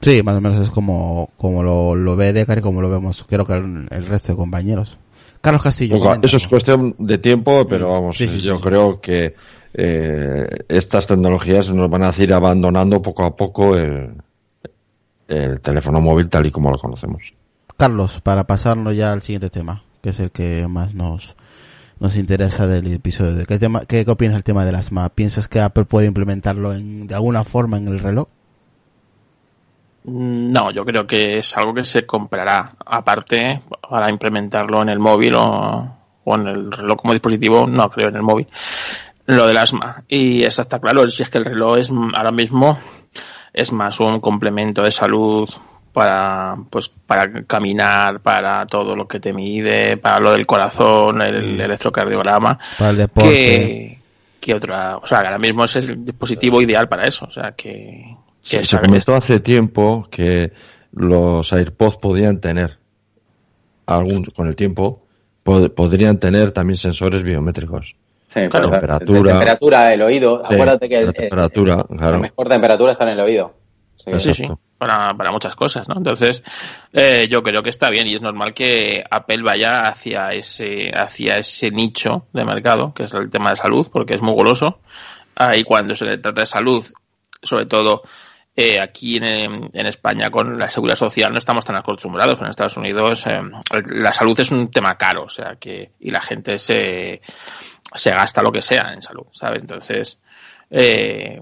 Sí, más o menos es como, como lo, lo ve Decar y como lo vemos, creo que el, el resto de compañeros. Carlos Castillo. Eso es cuestión de tiempo, pero vamos, Sí, sí, yo sí. creo que eh, estas tecnologías nos van a hacer abandonando poco a poco el, el teléfono móvil tal y como lo conocemos. Carlos, para pasarnos ya al siguiente tema, que es el que más nos, nos interesa del episodio. de- ¿Qué, tema, qué, qué opinas del tema de las MAP? ¿Piensas que Apple puede implementarlo en, de alguna forma en el reloj? Mm, No, yo creo que es algo que se comprará aparte para implementarlo en el móvil o, o en el reloj como dispositivo, no creo en el móvil. Lo del asma. Y eso está claro, si es que el reloj es mm, ahora mismo es más un complemento de salud para pues para caminar, para todo lo que te mide, para lo del corazón, el electrocardiograma, Para el deporte. que, que otra, o sea, ahora mismo es el dispositivo ideal para eso, o sea, que, que Se, es- se comentó hace tiempo que los AirPods podían tener, algún, con el tiempo, pod- podrían tener también sensores biométricos. Sí, Claro, pues, temperatura. de temperatura, el oído. Sí, Acuérdate que la temperatura, el- claro. la mejor temperatura está en el oído. Sí. Sí, sí, para, para muchas cosas, ¿no? Entonces, eh, yo creo que está bien y es normal que Apple vaya hacia ese, hacia ese nicho de mercado, que es el tema de salud, porque es muy goloso. Ahí cuando se le trata de salud, sobre todo eh, aquí en, en España con la seguridad social no estamos tan acostumbrados. En Estados Unidos eh, la salud es un tema caro, o sea que y la gente se, se gasta lo que sea en salud, ¿sabes? Entonces, eh,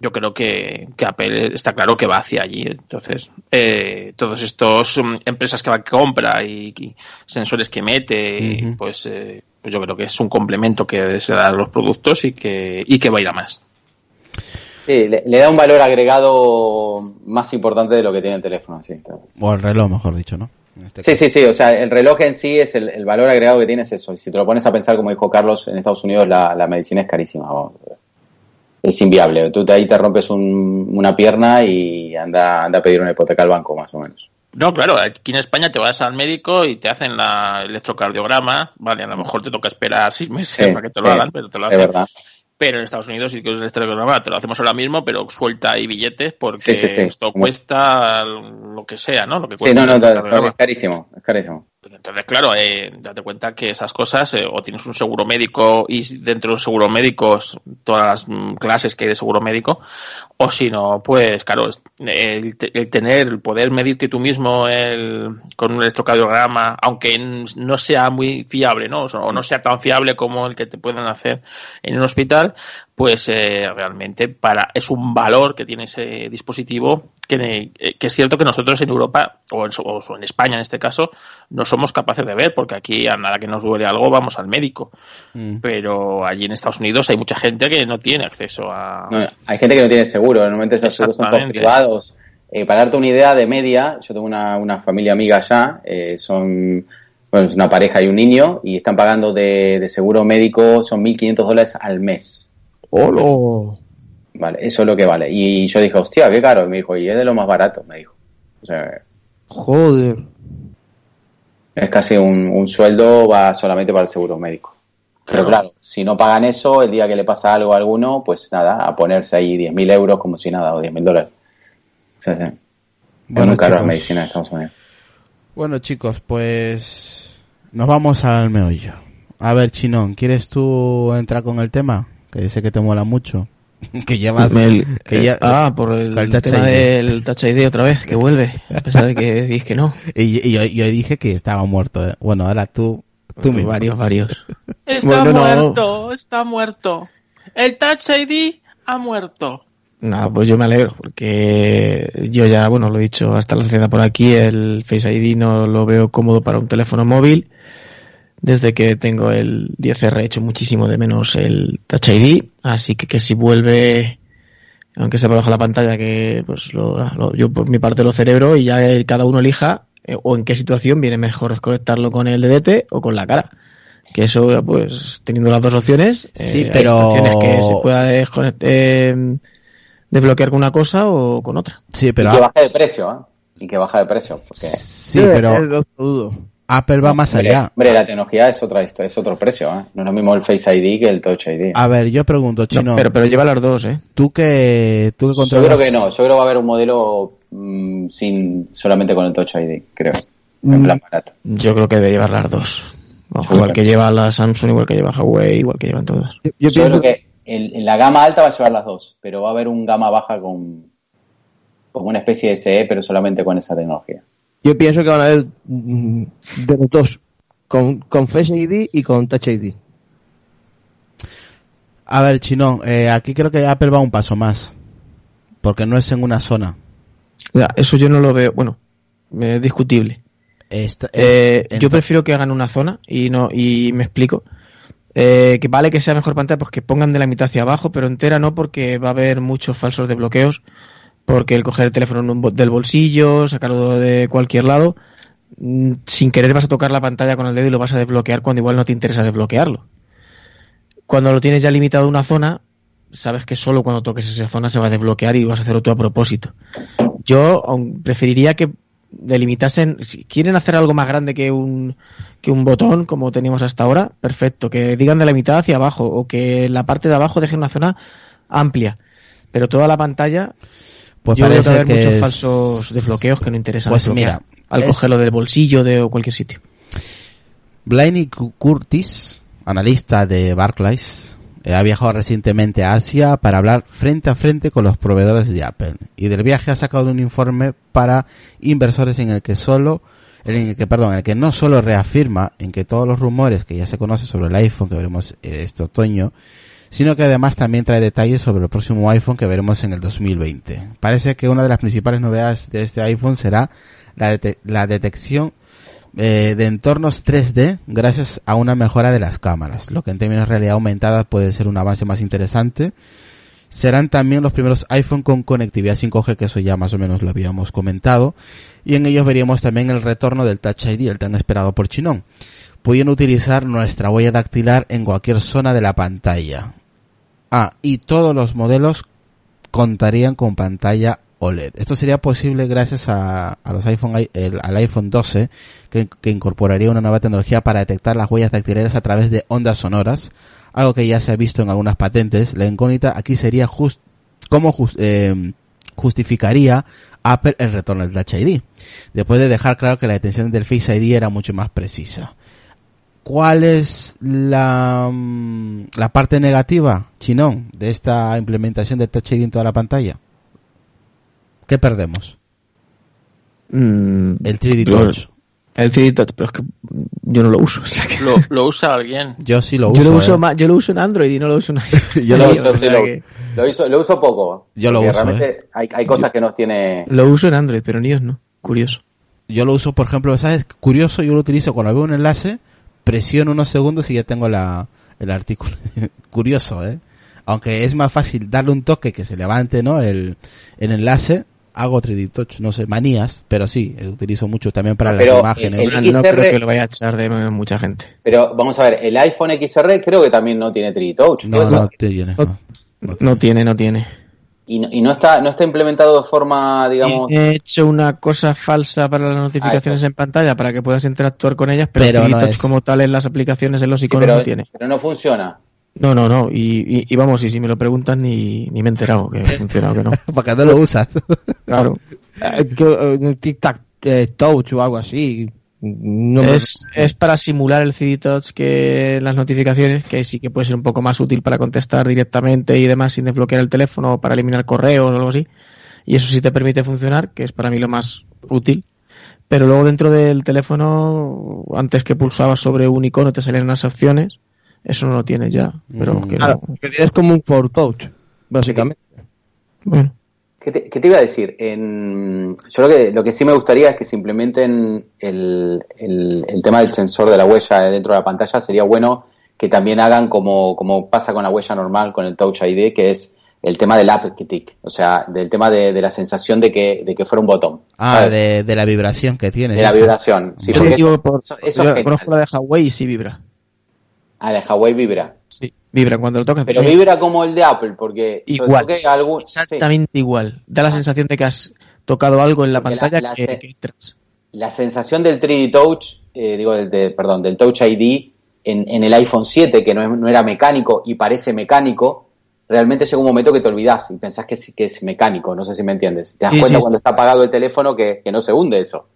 yo creo que, que Apple está claro que va hacia allí. Entonces, eh, todos estos mm, empresas que va- que compra y, y sensores que mete, pues, eh, pues yo creo que es un complemento que se da a los productos y que, y que va a ir a más. Sí, le, le da un valor agregado más importante de lo que tiene el teléfono. Sí, claro. O el reloj, mejor dicho, ¿no? Este sí, caso. sí, sí. O sea, el reloj en sí es el, el valor agregado que tiene es eso. Y si te lo pones a pensar, como dijo Carlos, en Estados Unidos la, la medicina es carísima. vamos. Es inviable. Tú te- ahí te rompes un- una pierna y anda, anda a pedir una hipoteca al banco, más o menos. No, claro, aquí en España te vas al médico y te hacen la electrocardiograma, vale, a lo mejor te toca esperar seis meses Sí, para que te lo sí, hagan, pero te lo Es hacen. verdad. Pero en Estados Unidos sí que es el te lo hacemos ahora mismo, pero suelta ahí billetes porque Sí, sí, sí. esto cuesta lo que sea, ¿no? Lo que Sí, cuesta no, el no, electrocardiograma. es carísimo. Es carísimo. Entonces, claro, eh, date cuenta que esas cosas, eh, o tienes un seguro médico y dentro de los seguros médicos, todas las mm, clases que hay de seguro médico, o si no, pues claro, el, el tener, el poder medirte tú mismo el, con un electrocardiograma, aunque no sea muy fiable, ¿no? O no sea tan fiable como el que te pueden hacer en un hospital, pues eh, realmente para es un valor que tiene ese dispositivo que, eh, que es cierto que nosotros en Europa o en, o en España en este caso no somos capaces de ver porque aquí a nada que nos duele algo vamos al médico Mm. pero allí en Estados Unidos hay mucha gente que no tiene acceso a No, hay gente que no tiene seguro, normalmente los seguros son todos privados. Eh, para darte una idea de media, yo tengo una, una familia amiga allá, eh, son bueno, es una pareja y un niño, y están pagando de, de seguro médico, son 1.500 dólares al mes. ¡Holo! Vale, eso es lo que vale. Y yo dije, hostia, qué caro. Y me dijo, y es de lo más barato, me dijo. O sea, Joder. es casi un, un sueldo va solamente para el seguro médico. Pero Claro. claro, si no pagan eso, el día que le pasa algo a alguno, pues nada, a ponerse ahí 10.000 euros como si nada, o 10.000 dólares. Sí, sí. Bueno, la chicos. medicina de Estados Unidos. Bueno, chicos, pues nos vamos al meollo. A ver, Chinón, ¿quieres tú entrar con el tema? Que dice que te mola mucho. que llevas... El- que ya- ah, por el, el Touch tema ID. del Touch ID otra vez, que vuelve, a pesar de que decís que no. Y, y yo, yo dije que estaba muerto. ¿eh? Bueno, ahora tú... Tú mismo. Varios, varios. está Bueno, no. muerto está muerto el Touch ID ha muerto Nada, pues yo me alegro, porque yo ya, bueno, lo he dicho hasta la saciedad por aquí, el Face ID no lo veo cómodo para un teléfono móvil. Desde que tengo el 10R he hecho muchísimo de menos el Touch ID, así que que si vuelve, aunque sea por debajo de la pantalla, que pues lo, lo- yo por mi parte lo cerebro y ya eh, cada uno elija eh, o en qué situación viene mejor desconectarlo con el DDT o con la cara. Que eso, pues, teniendo las dos opciones, Sí, hay pero- estaciones que se pueda desconect- eh, desbloquear con una cosa o con otra. Sí, y pero... que baje de precio, ¿eh? Y que baje de precio. Porque, Sí, pero lo dudo. Apple va más hombre, allá. hombre, la tecnología es, otra, esto es otro precio, ¿eh? No es lo mismo el Face ID que el Touch ID. A ver, yo pregunto, No, Chino, pero, pero lleva las dos, ¿eh? tú que tú que yo controlas... creo que no, yo creo que va a haber un modelo mm, sin solamente con el Touch ID, creo. En Mm. plan barato. Yo creo que debe llevar las dos. Ojo, igual que lleva la Samsung, igual que lleva Huawei, igual que llevan todas. Yo, yo Yo pienso creo que el- en la gama alta va a llevar las dos, pero va a haber un gama baja con como una especie de SE, pero solamente con esa tecnología. Yo pienso que van a haber mm, de los dos, con, con Face ID y con Touch ID. A ver, Chino, eh, aquí creo que Apple va un paso más. Porque no es en una zona. Ya, eso yo no lo veo. Bueno, es discutible. Esta- Eh, yo prefiero que hagan una zona y no y me explico. Eh, que vale que sea mejor pantalla, pues que pongan de la mitad hacia abajo, pero entera no, porque va a haber muchos falsos desbloqueos. Porque el coger el teléfono del bolsillo, sacarlo de cualquier lado, mm, sin querer vas a tocar la pantalla con el dedo y lo vas a desbloquear cuando igual no te interesa desbloquearlo. Cuando lo tienes ya limitado a una zona, sabes que solo cuando toques esa zona se va a desbloquear y vas a hacerlo tú a propósito. Yo preferiría que delimitasen, si quieren hacer algo más grande que un, que un botón como teníamos hasta ahora, perfecto, que digan de la mitad hacia abajo o que la parte de abajo dejen una zona amplia, pero toda la pantalla pues yo creo que parece haber muchos es- falsos desbloqueos que no interesan Pues mira, al es- cogerlo del bolsillo de o cualquier sitio. Blaney Cu- Curtis, analista de Barclays, eh, ha viajado recientemente a Asia para hablar frente a frente con los proveedores de Apple. Y del viaje ha sacado un informe para inversores en el que solo, en el que, perdón, en el que no solo reafirma en que todos los rumores que ya se conocen sobre el iPhone que veremos eh, este otoño, sino que además también trae detalles sobre el próximo iPhone que veremos en el 2020. Parece que una de las principales novedades de este iPhone será la, la detección eh, de entornos 3D gracias a una mejora de las cámaras, lo que en términos de realidad aumentada puede ser un avance más interesante. Serán también los primeros iPhone con conectividad 5G, que eso ya más o menos lo habíamos comentado, y en ellos veríamos también el retorno del Touch ID, el tan esperado por Chinón, pudiendo utilizar nuestra huella dactilar en cualquier zona de la pantalla. Ah, y todos los modelos contarían con pantalla OLED. Esto sería posible gracias a, los iPhone, al iPhone 12, que, incorporaría una nueva tecnología para detectar las huellas dactilares a través de ondas sonoras, algo que ya se ha visto en algunas patentes. La incógnita aquí sería just, cómo eh, justificaría Apple el retorno del Touch ID, después de dejar claro que la detención del Face ID era mucho más precisa. ¿Cuál es la, mm, la parte negativa, Chinón, de esta implementación del Touch ID en toda la pantalla? ¿Qué perdemos? Mm, El 3D yo- Touch. El 3D Touch, pero es que yo no lo uso. o sea que- ¿Lo, lo usa alguien? Yo sí lo yo uso. lo uso eh. más, yo lo uso en Android y no lo uso en Yo lo, lo, uso, o sí, sea lo- que- lo uso, lo uso poco. Yo lo uso, Realmente hay, hay cosas que nos tiene... lo uso en Android, pero en iOS no. Curioso. yo lo uso, por ejemplo, ¿sabes? Curioso, yo lo utilizo cuando veo un enlace, presiono unos segundos y ya tengo la, el artículo. Curioso, ¿eh? Aunque es más fácil darle un toque que se levante, ¿no? El, el enlace, hago 3D Touch, no sé, manías, pero sí, eh, utilizo mucho también para las Pero imágenes. el- no XR creo que lo vaya a echar de mucha gente. Pero vamos a ver, el iPhone XR creo que también no tiene 3D Touch. no, ¿puede no ser? tiene, no. No No tiene, no tiene. Y, no, y no está no está implementado de forma, digamos... He hecho una cosa falsa para las notificaciones Ah, en pantalla para que puedas interactuar con ellas, pero, Pero el 3D no es. como tal en las aplicaciones, en los Sí, iconos pero, no tiene. pero no funciona. No, no, no. Y, y, y vamos, y si me lo preguntan ni, ni me he enterado que funciona o que no. Porque no lo usas. Claro. Eh, que, eh, Tic Tac eh, Touch o algo así. No me- es, es para simular el CD Touch que las notificaciones, que sí que puede ser un poco más útil para contestar directamente y demás sin desbloquear el teléfono o para eliminar correos o algo así. Y eso sí te permite funcionar, que es para mí lo más útil. Pero luego dentro del teléfono, antes que pulsabas sobre un icono te salían unas opciones. Eso no lo tienes ya. Pero Mm. que Claro, no. es como un For Touch, básicamente. Bueno. ¿Qué te, qué te iba a decir? En, yo lo que, lo que sí me gustaría es que se implementen el, el, el tema del sensor de la huella dentro de la pantalla. Sería bueno que también hagan como, como pasa con la huella normal, con el Touch ID, que es el tema del aptic, o sea, del tema de, de la sensación de que, de que fuera un botón. Ah, de, de la vibración que tiene. De la vibración. Sí, Yo porque digo eso, por, eso- eso yo es conozco la de Huawei y sí vibra. Ah, la Huawei vibra. Sí, vibra cuando lo tocas. Pero vibra como el de Apple, porque Igual. algún- sí. Exactamente igual. Da la sensación de que has tocado algo en la Porque pantalla la que, se- que la sensación del 3D Touch, eh, digo, del, de- perdón, del Touch ID en, en el iPhone 7, que no, era mecánico y parece mecánico, realmente llega un momento que te olvidas y pensás que es, que es mecánico, no sé si me entiendes. Te das Sí, cuenta sí, cuando está apagado el teléfono que, que no se hunde eso.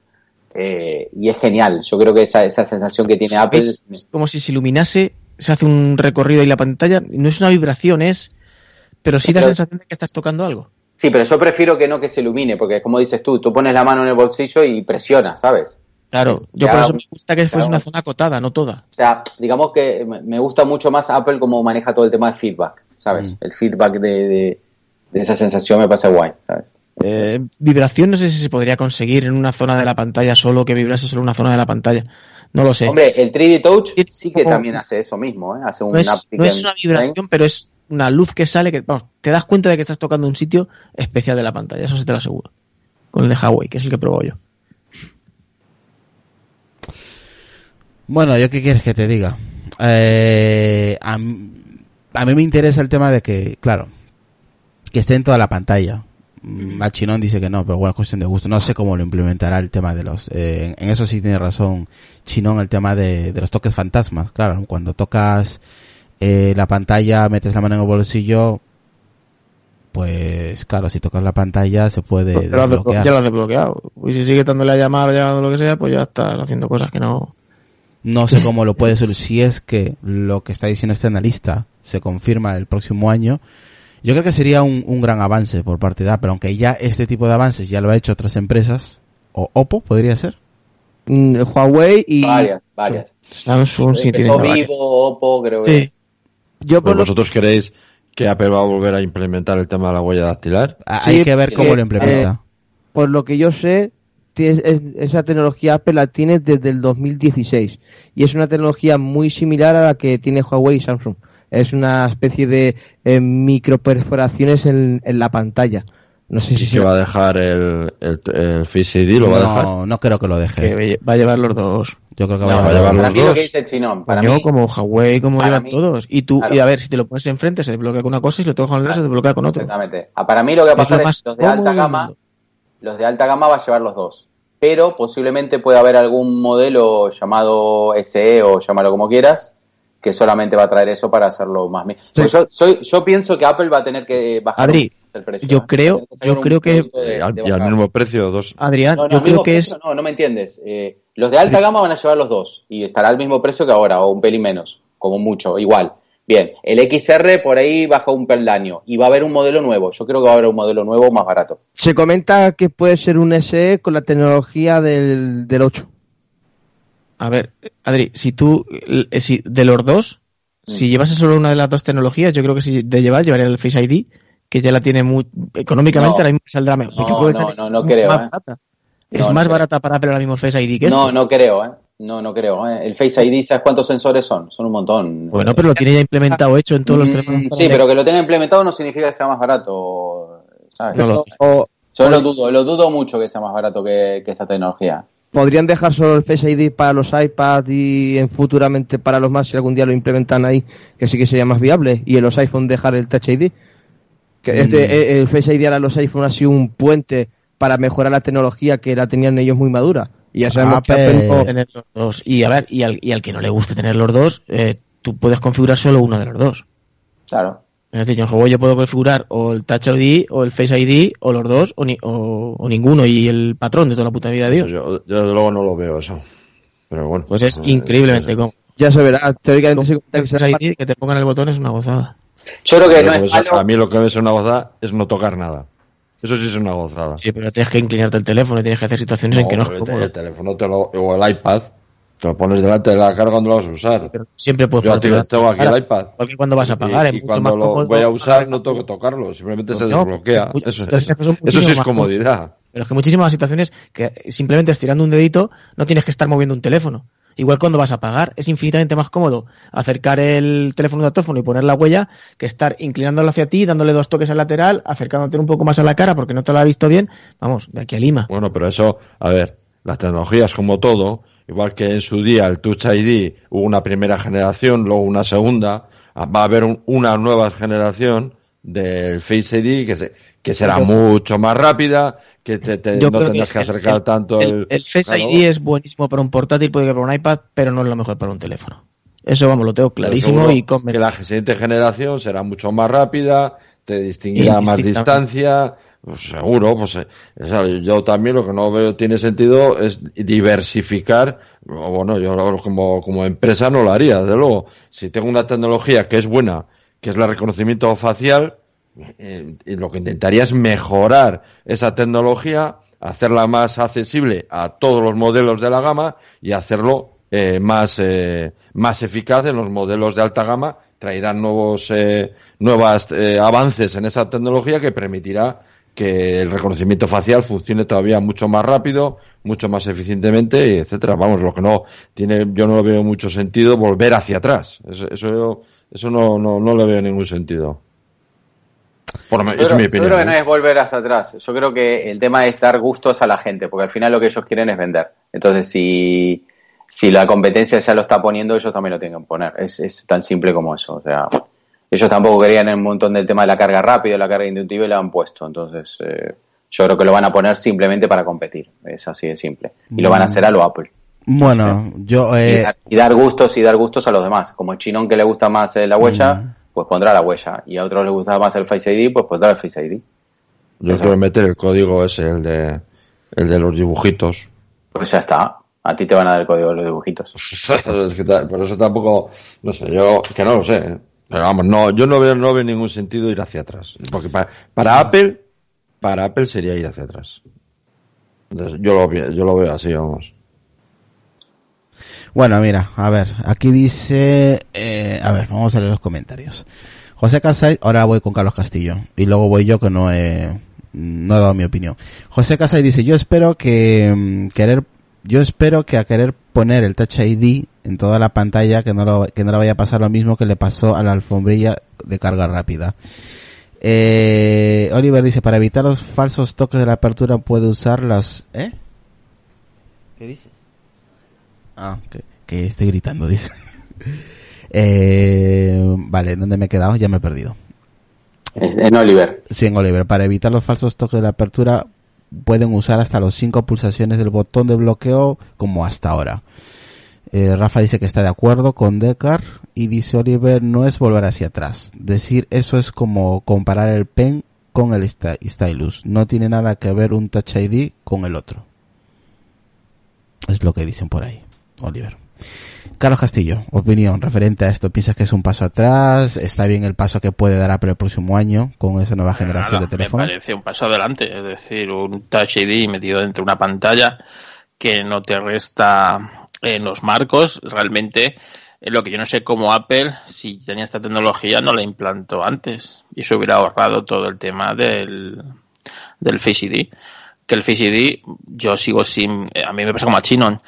Eh, y es genial, yo creo que esa, esa sensación que tiene Apple... Es, es como si se iluminase, se hace un recorrido y la pantalla no es una vibración, es. Pero sí da Pero- sensación de que estás tocando algo. Sí, pero yo prefiero que no que se ilumine, porque como dices tú, tú pones la mano en el bolsillo y presionas, ¿sabes? Claro, yo por eso me gusta que fuese una un- zona acotada, no toda. O sea, digamos que me gusta mucho más Apple como maneja todo el tema de feedback, ¿sabes? Mm. El feedback de, de, de esa sensación me parece guay, ¿sabes? Eh, vibración no sé si se podría conseguir en una zona de la pantalla solo que vibrase solo una zona de la pantalla. No lo sé. Hombre, el 3D Touch sí que también hace eso mismo, ¿eh? Hace un no es, no es una vibración, pero es una luz que sale que vamos, te das cuenta de que estás tocando un sitio especial de la pantalla, eso sí te lo aseguro. Con el de Huawei, que es el que he probado yo. Bueno, ¿yo qué quieres que te diga? Eh, a, a mí me interesa el tema de que, claro, que esté en toda la pantalla. Mm, A Chinón dice que no, pero bueno, es cuestión de gusto. No sé cómo lo implementará el tema de los... eh, en, en eso sí tiene razón Chinón, el tema de, de los toques fantasmas. Claro, cuando tocas eh, la pantalla, metes la mano en el bolsillo, pues claro, si tocas la pantalla se puede Pero desbloquear. ya lo has desbloqueado. Y si sigue dándole a llamar o llamando lo que sea, pues ya estás haciendo cosas que no. No sé cómo lo puede solucionar. Si es que lo que está diciendo este analista se confirma el próximo año, yo creo que sería un, un gran avance por parte de Apple, aunque ya este tipo de avances ya lo ha hecho otras empresas, o Oppo podría ser. Mm, Huawei y Varias, varias. Samsung sí tiene varias. Vivo, Oppo, creo que... Sí. yo por vosotros queréis que Apple va a volver a implementar el tema de la huella dactilar. Ah, Sí, Hay que ver cómo eh, lo implementa. por lo que yo sé, tienes- es- esa tecnología Apple la tiene desde el 2016 y es una tecnología muy similar a la que tiene Huawei y Samsung. Es una especie de eh, microperforaciones en, en la pantalla. No sé si ¿Y se va a dejar el, el, el Face ID? ¿Lo va a dejar? no, no creo que lo deje. Que va a llevar los dos. Yo creo que No, va a va a llevar los para mí lo dos. que dice Chinón, para mí... como Huawei, como llevan mí- todos. Y tú, claro. y a ver, si te lo pones enfrente, se desbloquea con una cosa y si lo tocas con otra, se desbloquea con otro. Exactamente. Ah, Para mí lo que va a Es pasar lo es, los de alta gama, los de alta gama va a llevar los dos. Pero posiblemente pueda haber algún modelo llamado SE o llámalo como quieras, que solamente va a traer eso para hacerlo más. mi- Porque yo, soy, yo pienso que Apple va a tener que bajar Adri, el precio. yo ¿eh? creo- yo creo que- de- al- de y al mismo precio, dos. Adrián, No, no, yo creo que es. no me entiendes. Eh, los de alta gama van a llevar los dos y estará al mismo precio que ahora o un pelín menos, como mucho, igual. Bien, el XR por ahí baja un peldaño y va a haber un modelo nuevo. Yo creo que va a haber un modelo nuevo más barato. Se comenta que puede ser un SE con la tecnología del, del 8. A ver, Adri, si tú, eh, si de los dos, si llevas solo una de las dos tecnologías, yo creo que si de llevar, llevaría el Face ID, que ya la tiene muy, económicamente, No. ahora mismo saldrá mejor. No, no, no, no creo, más eh. barata. No, Es no más creo. barata para Apple ahora mismo el Face ID que No, esto. no creo, ¿eh? No, no creo. ¿eh? El Face ID, ¿sabes cuántos sensores son? Son un montón. Bueno, pero lo tiene ya implementado, hecho en todos los Mm, teléfonos. Sí, pero que lo tenga implementado no significa que sea más barato. ¿sabes? No lo. O Yo lo dudo, lo dudo mucho que sea más barato que, que esta tecnología. Podrían dejar solo el Face ID para los iPads y en futuramente para los más si algún día lo implementan ahí, que sí que sería más viable. Y en los iPhone dejar el Touch ID. Que este, eh, el Face ID ahora los iPhone ha sido un puente para mejorar la tecnología que la tenían ellos muy madura. Y ya sabemos que Apple- Apple no- tener los dos. Y a ver, y al, y al que no le guste tener los dos, eh, tú puedes configurar solo uno de los dos. Claro. Es decir, yo en Huawei yo puedo configurar o el Touch ID o el Face ID o los dos o, ni- o, o ninguno y el patrón de toda la puta vida de Dios. Yo, yo desde luego no lo veo eso. Pero bueno. Pues es eh, increíblemente eso. cómodo. ya se verá. Teóricamente El que Face será ID, que te pongan el botón es una gozada. Yo creo que Pero no es malo. A mí lo que me es una gozada es no tocar nada. Eso sí es una gozada. Sí, pero tienes que inclinarte el teléfono y tienes que hacer situaciones en que no es cómodo. el teléfono te lo, o el iPad te lo pones delante de la cara cuando lo vas a usar. Pero siempre puedes Yo tengo, tengo aquí el iPad. Porque cuando vas a pagar y, es y mucho cuando más lo cómodo. voy a usar no tengo que tocarlo, simplemente se No, desbloquea. Eso, son eso sí es comodidad. Pero es que muchísimas situaciones que simplemente estirando un dedito no tienes que estar moviendo un teléfono. Igual cuando vas a pagar, es infinitamente más cómodo acercar el teléfono datófono y poner la huella que estar inclinándolo hacia ti, dándole dos toques al lateral, acercándote un poco más a la cara porque no te lo ha visto bien. Vamos, de aquí a Lima. Bueno, pero eso, a ver, las tecnologías como todo, igual que en su día el Touch ID hubo una primera generación, luego una segunda, ah, va a haber un- una nueva generación del Face ID que, se- que será mucho más rápida, que te, no tendrás que, acercar el- tanto el, el... el Face claro, ID es buenísimo para un portátil, puede que para un iPad, pero no es lo mejor para un teléfono. Eso, vamos, lo tengo clarísimo y con que la siguiente generación será mucho más rápida, te distinguirá más distancia, pues seguro, pues eh, yo también lo que no veo tiene sentido es diversificar, bueno, yo como, como empresa no lo haría, desde luego. Si tengo una tecnología que es buena, que es el reconocimiento facial, eh, lo que intentaría es mejorar esa tecnología hacerla más accesible a todos los modelos de la gama y hacerlo eh, más, eh, más eficaz en los modelos de alta gama. Traerán nuevos, eh, nuevas eh, avances en esa tecnología que permitirá que el reconocimiento facial funcione todavía mucho más rápido, mucho más eficientemente, etcétera. Vamos, lo que no tiene, yo no veo mucho sentido volver hacia atrás. Eso, eso, eso no, no, no le veo ningún sentido. Por Yo creo, mi yo opinión. creo que no ¿eh? es volver hacia atrás. Yo creo que el tema es dar gustos a la gente, porque al final lo que ellos quieren es vender. Entonces, si, si la competencia ya lo está poniendo, ellos también lo tienen que poner. Es, es tan simple como eso. O sea, ellos tampoco querían un montón del tema de la carga rápida, la carga inductiva y la han puesto. Entonces, eh, yo creo que lo van a poner simplemente para competir. Es así de simple. Y lo van a hacer a lo Apple. Bueno, yo... Y, Eh, dar, y dar gustos y dar gustos a los demás. Como el chinón que le gusta más eh, la huella, pues pondrá la huella. Y a otros le gusta más el Face ID, pues pondrá el Face ID. Yo quiero meter el código ese, el de, el de los dibujitos. Pues ya está. A ti te van a dar el código de los dibujitos. es que ta- por eso tampoco, no sé, yo que no lo sé. Pero vamos, no, yo no veo, no veo ningún sentido ir hacia atrás. Porque para, para Apple, para Apple sería ir hacia atrás. Entonces, yo lo, yo lo veo así, vamos. Bueno, mira, a ver, aquí dice, eh, a ver, vamos a leer los comentarios. José Casay, ahora voy con Carlos Castillo y luego voy yo que no he, no he dado mi opinión. José Casay dice, yo espero que mm, querer, yo espero que a querer poner el Touch ID en toda la pantalla que no lo, que no le vaya a pasar lo mismo que le pasó a la alfombrilla de carga rápida. Eh, Oliver dice, para evitar los falsos toques de la apertura puede usar las, ¿eh? ¿Qué dice? Ah, que, que estoy gritando, dice. eh, vale, ¿dónde me he quedado? Ya me he perdido. En Oliver. Sí, en Oliver. Para evitar los falsos toques de la apertura, pueden usar hasta los cinco pulsaciones del botón de bloqueo como hasta ahora. Eh, Rafa dice que está de acuerdo con Decar y dice Oliver no es volver hacia atrás. Decir eso es como comparar el pen con el stylus. No tiene nada que ver un Touch ID con el otro. Es lo que dicen por ahí, Oliver. Carlos Castillo, opinión referente a esto. ¿Piensas que es un paso atrás? ¿Está bien el paso que puede dar Apple el próximo año con esa nueva generación Nada, de teléfonos? Me parece un paso adelante, es decir, un Touch ID metido dentro de una pantalla que no te resta en los marcos. Realmente, eh, lo que yo no sé cómo Apple, si tenía esta tecnología, no la implantó antes y se hubiera ahorrado todo el tema del, del Face ID. Que el Face ID, yo sigo sin. eh, A mí me pasa como a Chinon.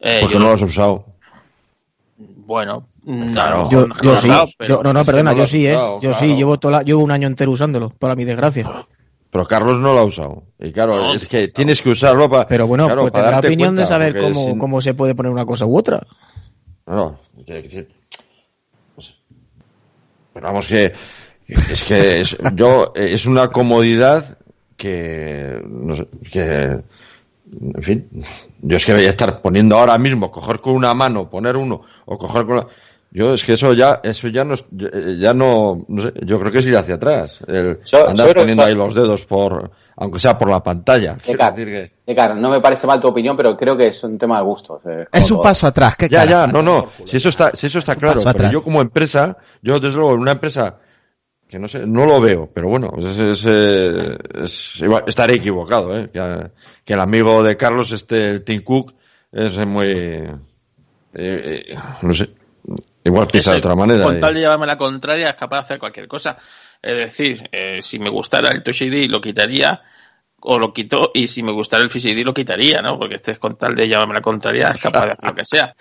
Eh, Porque yo no lo has usado. Bueno, Claro. Yo, no, yo no, sí. no, Yo- no, no, perdona, lo yo sí, ¿eh? usado, Yo claro. sí, llevo, toda la- llevo un año entero usándolo, para mi desgracia. Pero Carlos no lo ha usado. Y claro, No, es que no. tienes que usarlo para. Pero bueno, claro, pues para tendrá darte opinión de saber cómo, sin- cómo se puede poner una cosa u otra. No, quiero decir, no sé. Pero vamos que es que es, yo es una comodidad que no sé, que en fin, yo es que voy a estar poniendo ahora mismo coger con una mano, poner uno o coger con la yo es que eso ya eso ya no es- ya no, no sé, yo creo que es ir hacia atrás, el Yo- andar yo poniendo ahí los dedos por aunque sea por la pantalla. Decir que Edgar, no me parece mal tu opinión, pero creo que es un tema de gustos. eh, Es un todo. paso atrás. ¿qué Ya, ya, no, no. Si eso está, si eso está Es claro. Pero atrás. yo como empresa, yo desde luego en una empresa que no sé, no lo veo, pero bueno, pues es, es, eh, es- igual- estaré equivocado, ¿eh? Que, que el amigo de Carlos, este, el Tim Cook, es muy, eh, eh, no sé, igual piensa de otra manera. Con y- tal de llevarme la contraria, es capaz de hacer cualquier cosa. Es decir, eh, si me gustara el Touch ID lo quitaría o lo quito y si me gustara el Face ID lo quitaría, ¿no? Porque este es con tal de llevarme la contraria, es capaz de hacer lo que sea.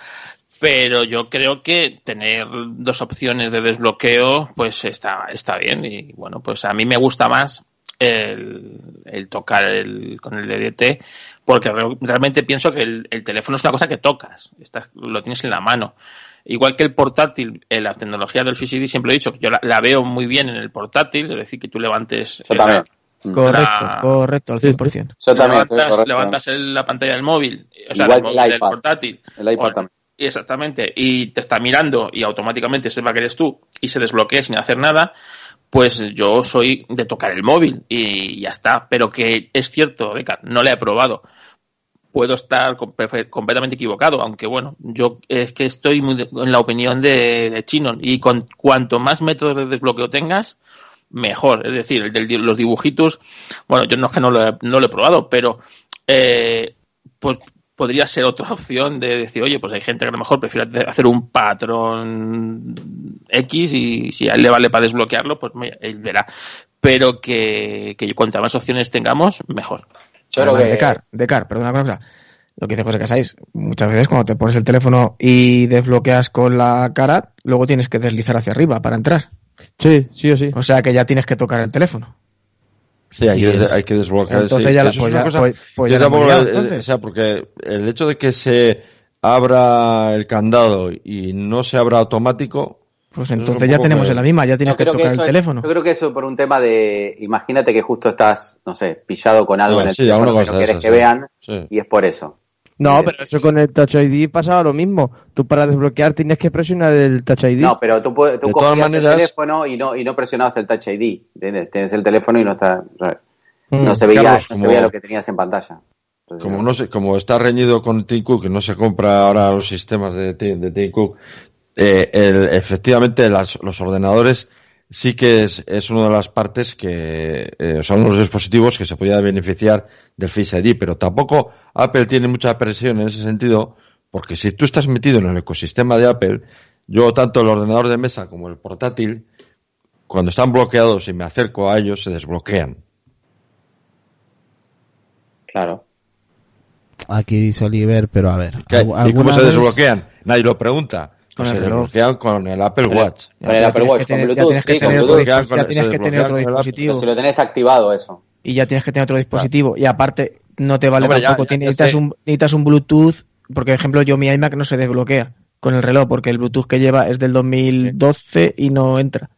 Pero yo creo que tener dos opciones de desbloqueo, pues está, está bien. Y bueno, pues a mí me gusta más el, el tocar el, con el DDT, porque re- realmente pienso que el, el teléfono es una cosa que tocas, estás, lo tienes en la mano. Igual que el portátil, eh, la tecnología del ID, siempre he dicho que yo la, la veo muy bien en el portátil, es decir, que tú levantes eh, también. Correcto, La- correcto, al 100%. Yo también. estoy levantas, correcto. levantas el- la pantalla del móvil, o sea, Igual el móvil, iPad. portátil. El iPad o- también. Exactamente, y te está mirando y automáticamente sepa que eres tú y se desbloquea sin hacer nada, pues yo soy de tocar el móvil y ya está. Pero que es cierto, Beca, no le he probado. Puedo estar completamente equivocado, aunque bueno, yo es que estoy muy de- en la opinión de, de Chinon y con cuanto más métodos de desbloqueo tengas, mejor. Es decir, el de los dibujitos, bueno, yo no es que no lo he, probado, pero eh, pues podría ser otra opción de decir, oye, pues hay gente que a lo mejor prefiere hacer un patrón X y si a él le vale para desbloquearlo, pues él verá. Pero que, que cuantas más opciones tengamos, mejor. Yo creo que... Decar, Decar, perdona una cosa. Lo que dice José Casáis, muchas veces cuando te pones el teléfono y desbloqueas con la cara, luego tienes que deslizar hacia arriba para entrar. Sí, sí o sí. O sea que ya tienes que tocar el teléfono. Sí, hay, Sí, que, es- hay que desbloquear. Entonces sí. ya la- pues ya- cosa- pues- pues ya tampoco-. O sea, porque el hecho de que se abra el candado y no se abra automático. Pues entonces ya tenemos que- en la misma, ya tienes Yo que tocar el es- teléfono. Yo creo que eso por un tema de, imagínate que justo estás, no sé, pillado con algo No, en el sí, teléfono que no quieres que sí. vean Sí. y es por eso. No, pero eso con el Touch ID pasaba lo mismo. Tú para desbloquear tienes que presionar el Touch ID. No, pero tú, puedes- tú cogías maneras- el teléfono y no, y no presionabas el Touch ID. Tienes el teléfono y no está. Mm. no se veía, Carlos, no se veía lo que tenías en pantalla. Entonces, Como no sé, como está reñido con Tim Cook, que no se compra ahora los sistemas de, de Tim Cook, eh, el- efectivamente las- los ordenadores sí que es, es una de las partes que eh, son los dispositivos que se podía beneficiar del Face ID, pero tampoco Apple tiene mucha presión en ese sentido, porque si tú estás metido en el ecosistema de Apple, yo tanto el ordenador de mesa como el portátil, cuando están bloqueados y me acerco a ellos, se desbloquean. Claro. Aquí dice Oliver, pero a ver. ¿Qué- ¿algu- ¿Y cómo se vez- desbloquean? Nadie lo pregunta. Con Pues el se reloj. desbloquean con el Apple Watch. Con el Apple Watch, con Bluetooth, ya se tienes que tener otro dispositivo. Si lo tenés activado eso. y ya tienes que tener otro dispositivo. Y aparte, no te vale Hombre, tampoco. ya- tienes- ya necesitas, un, necesitas un Bluetooth, porque, por ejemplo, yo mi iMac no se desbloquea con el reloj, porque el Bluetooth que lleva es del 2012 y no entra.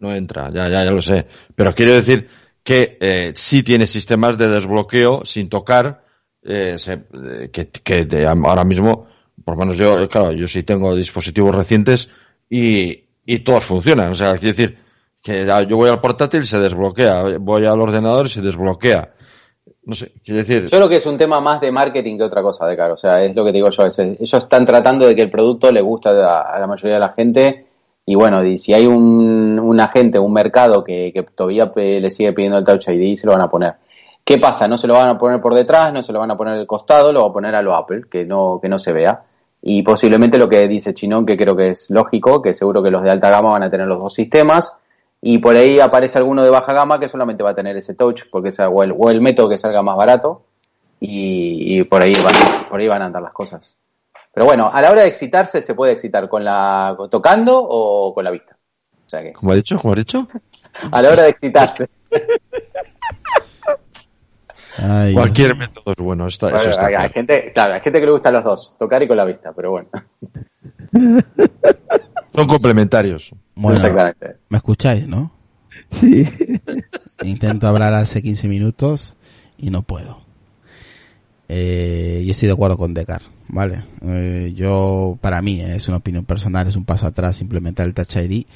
No entra, ya, ya, ya lo sé. Pero quiero decir que eh, sí tiene sistemas de desbloqueo sin tocar, eh, se- eh, que, que de- ahora mismo, por lo menos yo, claro, yo sí tengo dispositivos recientes y, y todos funcionan. O sea, quiero decir que yo voy al portátil, se desbloquea, voy al ordenador y se desbloquea. No sé, quiero decir, Yo creo que es un tema más de marketing que otra cosa, de caro. O sea, es lo que digo yo. es- ellos están tratando de que el producto le guste a, a la mayoría de la gente. Y bueno, y si hay un, un agente, un mercado que, que todavía le sigue pidiendo el Touch ID, se lo van a poner. ¿Qué pasa? No se lo van a poner por detrás, no se lo van a poner al costado, lo va a poner a lo Apple, que no, que no se vea. Y posiblemente lo que dice Chinón, que creo que es lógico, que seguro que los de alta gama van a tener los dos sistemas. Y por ahí aparece alguno de baja gama que solamente va a tener ese touch, porque es o el, o el método que salga más barato. Y, y por ahí van, por ahí van a andar las cosas. Pero bueno, a la hora de excitarse, se puede excitar con la tocando o con la vista. O sea que, ¿cómo ha dicho? ¿Cómo ha dicho? a la hora de excitarse. Ay, Cualquier método es bueno, está, eso Bueno, está hay, hay claro. gente, claro, hay gente que le gustan los dos, tocar y con la vista, pero bueno. Son complementarios. bueno, Exactamente. ¿me escucháis, no? Sí. Intento hablar hace 15 minutos y no puedo. Eh, yo estoy de acuerdo con Decar, ¿vale? Eh, yo, para mí, eh, es una opinión personal, es un paso atrás implementar el Touch ID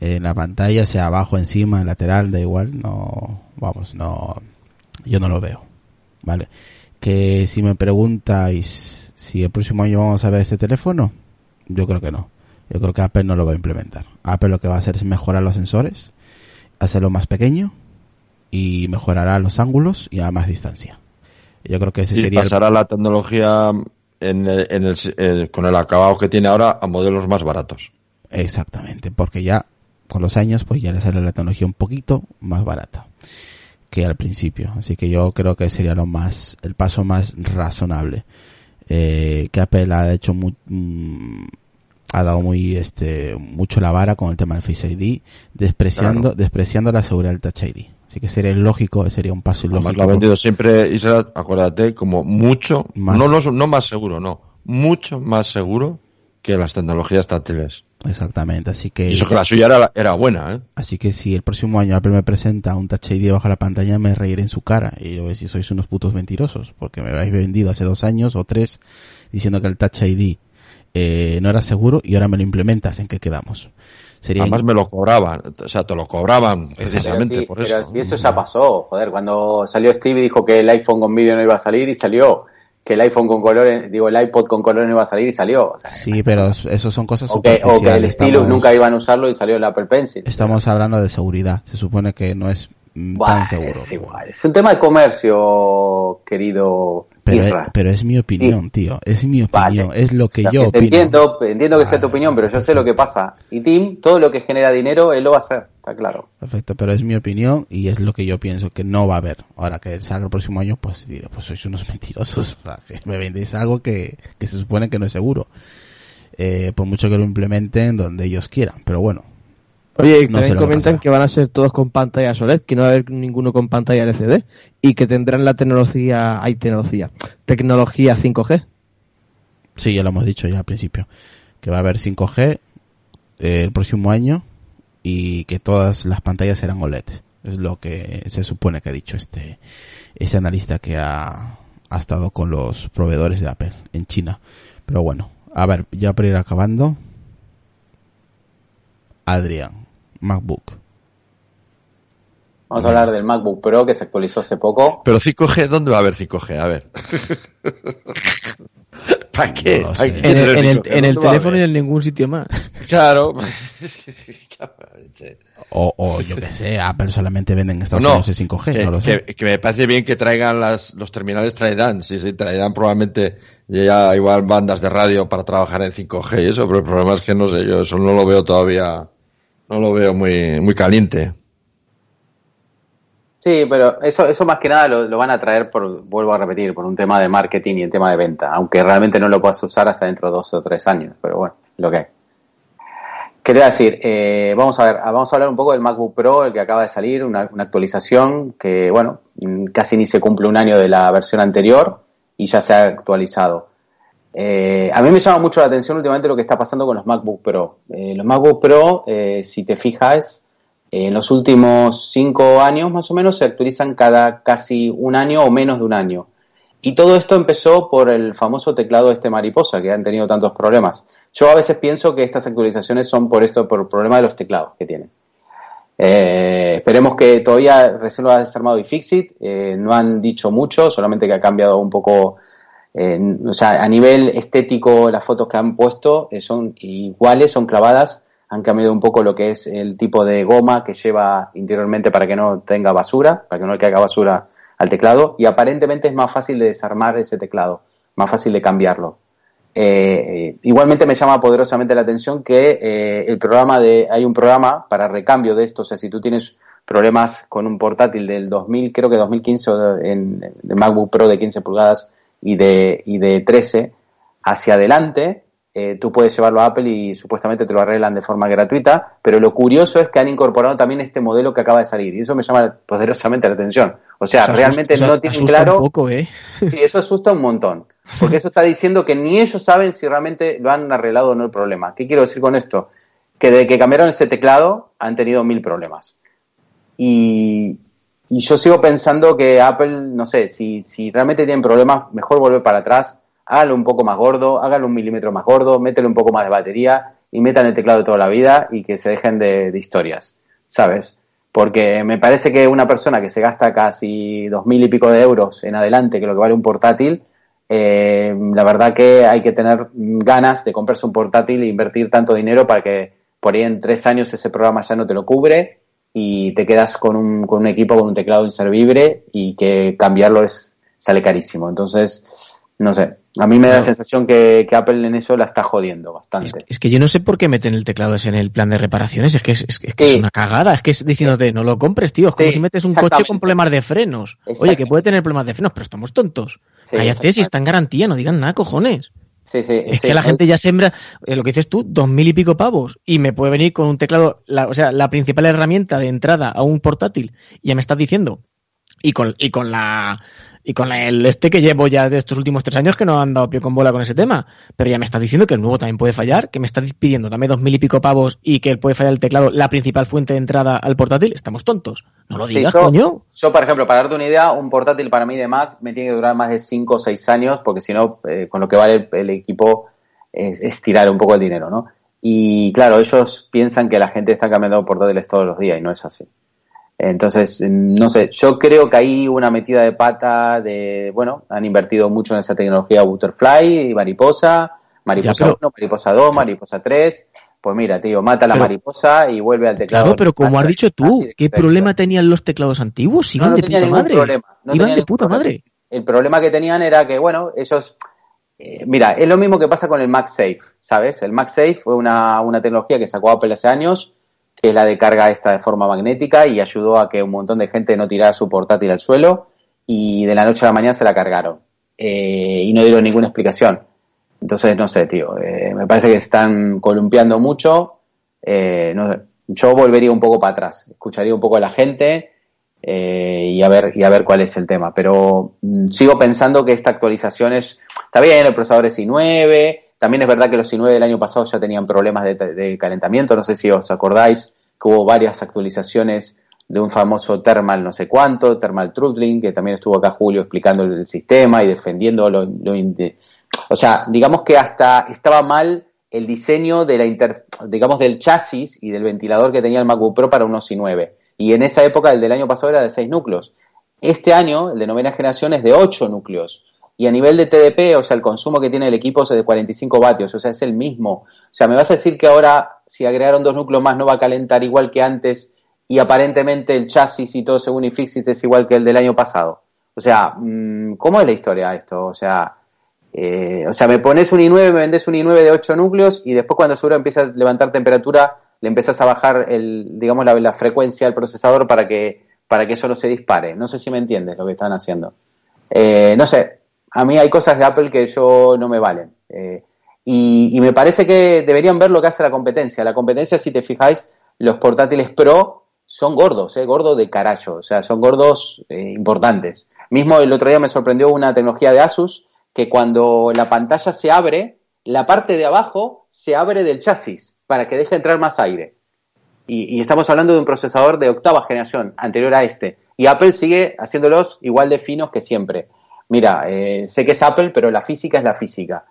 en la pantalla, sea abajo, encima, lateral, da igual, no, vamos, no, yo no lo veo, ¿vale? Que si me preguntáis si el próximo año vamos a ver este teléfono, yo creo que no. Yo creo que Apple no lo va a implementar. Apple lo que va a hacer es mejorar los sensores, hacerlo más pequeño y mejorará los ángulos y a más distancia. Yo creo que ese Y sería el- pasará la tecnología en el- en el- eh, con el acabado que tiene ahora a modelos más baratos. exactamente, porque ya con los años pues ya le sale la tecnología un poquito más barata que al principio, así que yo creo que sería lo más el paso más razonable. Eh, que Apple ha hecho mu- mm, ha dado muy este mucho la vara con el tema del Face ID, despreciando Claro. despreciando la seguridad del Touch ID. Así que sería lógico, sería un paso Además ilógico. lo ha vendido siempre, Israel, acuérdate, como mucho, Más. no, los- no más seguro, no, mucho más seguro que las tecnologías táctiles. Exactamente, así que Y eso que la suya era, era buena, ¿eh? Así que si el próximo año Apple me presenta un Touch ID bajo la pantalla, me reiré en su cara. Y yo voy a decir, sois unos putos mentirosos. Porque me habéis vendido hace dos años o tres diciendo que el Touch ID eh, no era seguro y ahora me lo implementas. ¿En qué quedamos? Sería Además me lo cobraban, o sea, te lo cobraban precisamente pero sí, por pero eso. sí, eso ya pasó, joder, cuando salió Steve y dijo que el iPhone con vídeo no iba a salir y salió, que el iPhone con colores, digo, el iPod con colores no iba a salir y salió. O, sea, Sí, pero eso son cosas o que, o que el. Stylus nunca iban a usarlo y salió el Apple Pencil. Estamos hablando de seguridad. Se supone que no es tan seguro. es igual. Es un tema de comercio, querido Pero es, pero es mi opinión, tío. Es mi Vale. opinión. Es lo que O sea, yo opino. entiendo, entiendo que sea tu Vale, opinión, pero yo vale, sé lo que pasa. Y Tim, todo lo que genera dinero, él lo va a hacer, está claro. Perfecto, pero es mi opinión y es lo que yo pienso que no va a haber. Ahora que salga el próximo año, pues diré, pues sois unos mentirosos. O sea, que me vendéis algo que, que se supone que no es seguro. Eh, por mucho que lo implementen donde ellos quieran. Pero bueno, Oye, No también comentan que van a ser todos con pantalla OLED, que no va a haber ninguno con pantalla LCD y que tendrán la tecnología, hay tecnología, tecnología 5G. sí, ya lo hemos dicho ya al principio. Que va a haber 5G eh, el próximo año y que todas las pantallas serán OLED. Es lo que se supone que ha dicho este, ese analista que ha, ha estado con los proveedores de Apple en China. Pero bueno, a ver, ya para ir acabando. Adrián, MacBook. Vamos a hablar del MacBook Pro que se actualizó hace poco. Pero 5G, ¿dónde va a haber 5G? A ver. ¿Para qué? No lo ¿Para sé. qué En el, tener en el, 5G? en el ¿Dónde va a teléfono y en ningún sitio más. Claro. O, o yo que sé, Apple solamente vende en Estados No, Unidos el 5G, que, no lo sé. que- que me parece bien que traigan las, los terminales, traerán, sí, sí, traerán probablemente ya igual bandas de radio para trabajar en 5G y eso, pero el problema es que no sé, yo eso no lo veo todavía, no lo veo muy, muy caliente. Sí, pero eso, eso más que nada lo, van a traer por, vuelvo a repetir, por un tema de marketing y el tema de venta, aunque realmente no lo puedas usar hasta dentro de dos o tres años, pero bueno, lo que hay. Quería decir, eh, vamos a ver, vamos a hablar un poco del MacBook Pro, el que acaba de salir, una, una actualización que, bueno, mm, casi ni se cumple un año de la versión anterior y ya se ha actualizado. Eh, a mí me llama mucho la atención últimamente lo que está pasando con los MacBook Pro. Eh, los MacBook Pro, eh, si te fijas, en los últimos cinco años más o menos se actualizan cada casi un año o menos de un año. Y todo esto empezó por el famoso teclado este mariposa que han tenido tantos problemas. Yo a veces pienso que estas actualizaciones son por esto, por el problema de los teclados que tienen. Esperemos que todavía recién lo ha desarmado iFixit, eh, no han dicho mucho, solamente que ha cambiado un poco, eh, o sea, a nivel estético las fotos que han puesto eh, son iguales, son clavadas, han cambiado un poco lo que es el tipo de goma que lleva interiormente para que no tenga basura, para que no le caiga basura al teclado, y aparentemente es más fácil de desarmar ese teclado, más fácil de cambiarlo. Eh, igualmente me llama poderosamente la atención que el programa de hay un programa para recambio de esto, o sea, si tú tienes problemas con un portátil del 2000, creo que 2015 o en MacBook Pro de 15 pulgadas y de y de 13 hacia adelante, eh, tú puedes llevarlo a Apple y supuestamente te lo arreglan de forma gratuita, pero lo curioso es que han incorporado también este modelo que acaba de salir y eso me llama poderosamente la atención. O sea, realmente asusta- no tienen claro un poco, ¿eh? Sí, eso asusta un montón. Porque eso está diciendo que ni ellos saben si realmente lo han arreglado o no el problema. ¿Qué quiero decir con esto? Que desde que cambiaron ese teclado han tenido mil problemas. Y, y yo sigo pensando que Apple, no sé, si, si realmente tienen problemas, mejor volver para atrás, hágalo un poco más gordo, hágalo un milímetro más gordo, métele un poco más de batería y metan el teclado de toda la vida y que se dejen de, de historias, ¿sabes? Porque me parece que una persona que se gasta casi dos mil y pico de euros en adelante, que lo que vale un portátil, eh, la verdad que hay que tener ganas de comprarse un portátil e invertir tanto dinero para que por ahí en tres años ese programa ya no te lo cubre y te quedas con un, con un equipo con un teclado inservible y que cambiarlo es sale carísimo. Entonces, no sé, a mí me da la sensación que, que Apple en eso la está jodiendo bastante. es que yo no sé por qué meten el teclado ese en el plan de reparaciones. Es que es, es que es que Sí. es una cagada. Es que es diciéndote, no lo compres, tío. Es como Sí, si metes un coche con problemas de frenos. Oye, que puede tener problemas de frenos, pero estamos tontos. Sí, Cállate si está en garantía, no digan nada, cojones. Sí, sí, Es sí, que la gente ya sembra, eh, lo que dices tú, dos mil y pico pavos. Y me puede venir con un teclado, la, o sea, la principal herramienta de entrada a un portátil. Y ya me estás diciendo. Y con, y con la, y con el este que llevo ya de estos últimos tres años que no han dado pie con bola con ese tema. Pero ya me estás diciendo que el nuevo también puede fallar, que me estás pidiendo dame dos mil y pico pavos y que puede fallar el teclado, la principal fuente de entrada al portátil. Estamos tontos. No lo Sí, digas, yo- coño. Yo, por ejemplo, para darte una idea, un portátil para mí de Mac me tiene que durar más de 5 o 6 años, porque si no, eh, con lo que vale el, el equipo es, es tirar un poco el dinero, ¿no? Y claro, ellos piensan que la gente está cambiando portátiles todos los días y no es así. Entonces, mm, no sé, yo creo que hay una metida de pata de, bueno, han invertido mucho en esa tecnología Butterfly y Mariposa, Mariposa Ya, pero- 1, Mariposa 2, Mariposa 3, pues mira, tío, mata a la Pero- mariposa y vuelve al teclado. Claro, pero como has dicho tú, de ¿qué problema tenían los teclados antiguos? No, Iban no de tenía puta madre. problema, no Iban de puta problema. madre. El problema que tenían era que, bueno, ellos... eh, mira, es lo mismo que pasa con el MagSafe, ¿sabes? El MagSafe fue una, una tecnología que sacó Apple hace años, que es la de carga esta de forma magnética y ayudó a que un montón de gente no tirara su portátil al suelo y de la noche a la mañana se la cargaron. Eh, y no dieron ninguna explicación. Entonces, no sé, tío, eh, me parece que se están columpiando mucho. Eh, yo volvería un poco para atrás, escucharía un poco a la gente y, a ver, y a ver cuál es el tema. Pero mm, sigo pensando que esta actualización es, está bien, el procesador es i9, también es verdad que los i9 del año pasado ya tenían problemas de, calentamiento, no sé si os acordáis que hubo varias actualizaciones de un famoso thermal no sé cuánto, thermal throttling, que también estuvo acá Julio explicando el sistema y defendiendo lo, o sea, digamos que hasta estaba mal el diseño de la inter, digamos del chasis y del ventilador que tenía el MacBook Pro para unos i9. Y en esa época el del año pasado era de 6 núcleos. Este año, el de novena generación, es de 8 núcleos. Y a nivel de TDP, o sea, el consumo que tiene el equipo es de 45 vatios, o sea, es el mismo. O sea, me vas a decir que ahora, si agregaron dos núcleos más, no va a calentar igual que antes y aparentemente el chasis y todo según iFixit es igual que el del año pasado. O sea, mm, ¿cómo es la historia esto? O sea, eh, o sea, me pones un i9, me vendes un i9 de 8 núcleos y después cuando seguro empieza a levantar temperatura, le empiezas a bajar el, digamos, la, frecuencia del procesador para que, para que eso no se dispare. No sé si me entiendes lo que están haciendo. Eh, no sé, a mí hay cosas de Apple que yo no me valen. Eh, y, me parece que deberían ver lo que hace la competencia. La competencia, si te fijáis, los portátiles Pro son gordos, eh, gordos de carajo, o sea, son gordos eh, importantes. Mismo el otro día me sorprendió una tecnología de Asus que cuando la pantalla se abre, la parte de abajo se abre del chasis para que deje entrar más aire. Y estamos hablando de un procesador de octava generación, anterior a este. Y Apple sigue haciéndolos igual de finos que siempre. Mira, eh, sé que es Apple, pero la física es la física.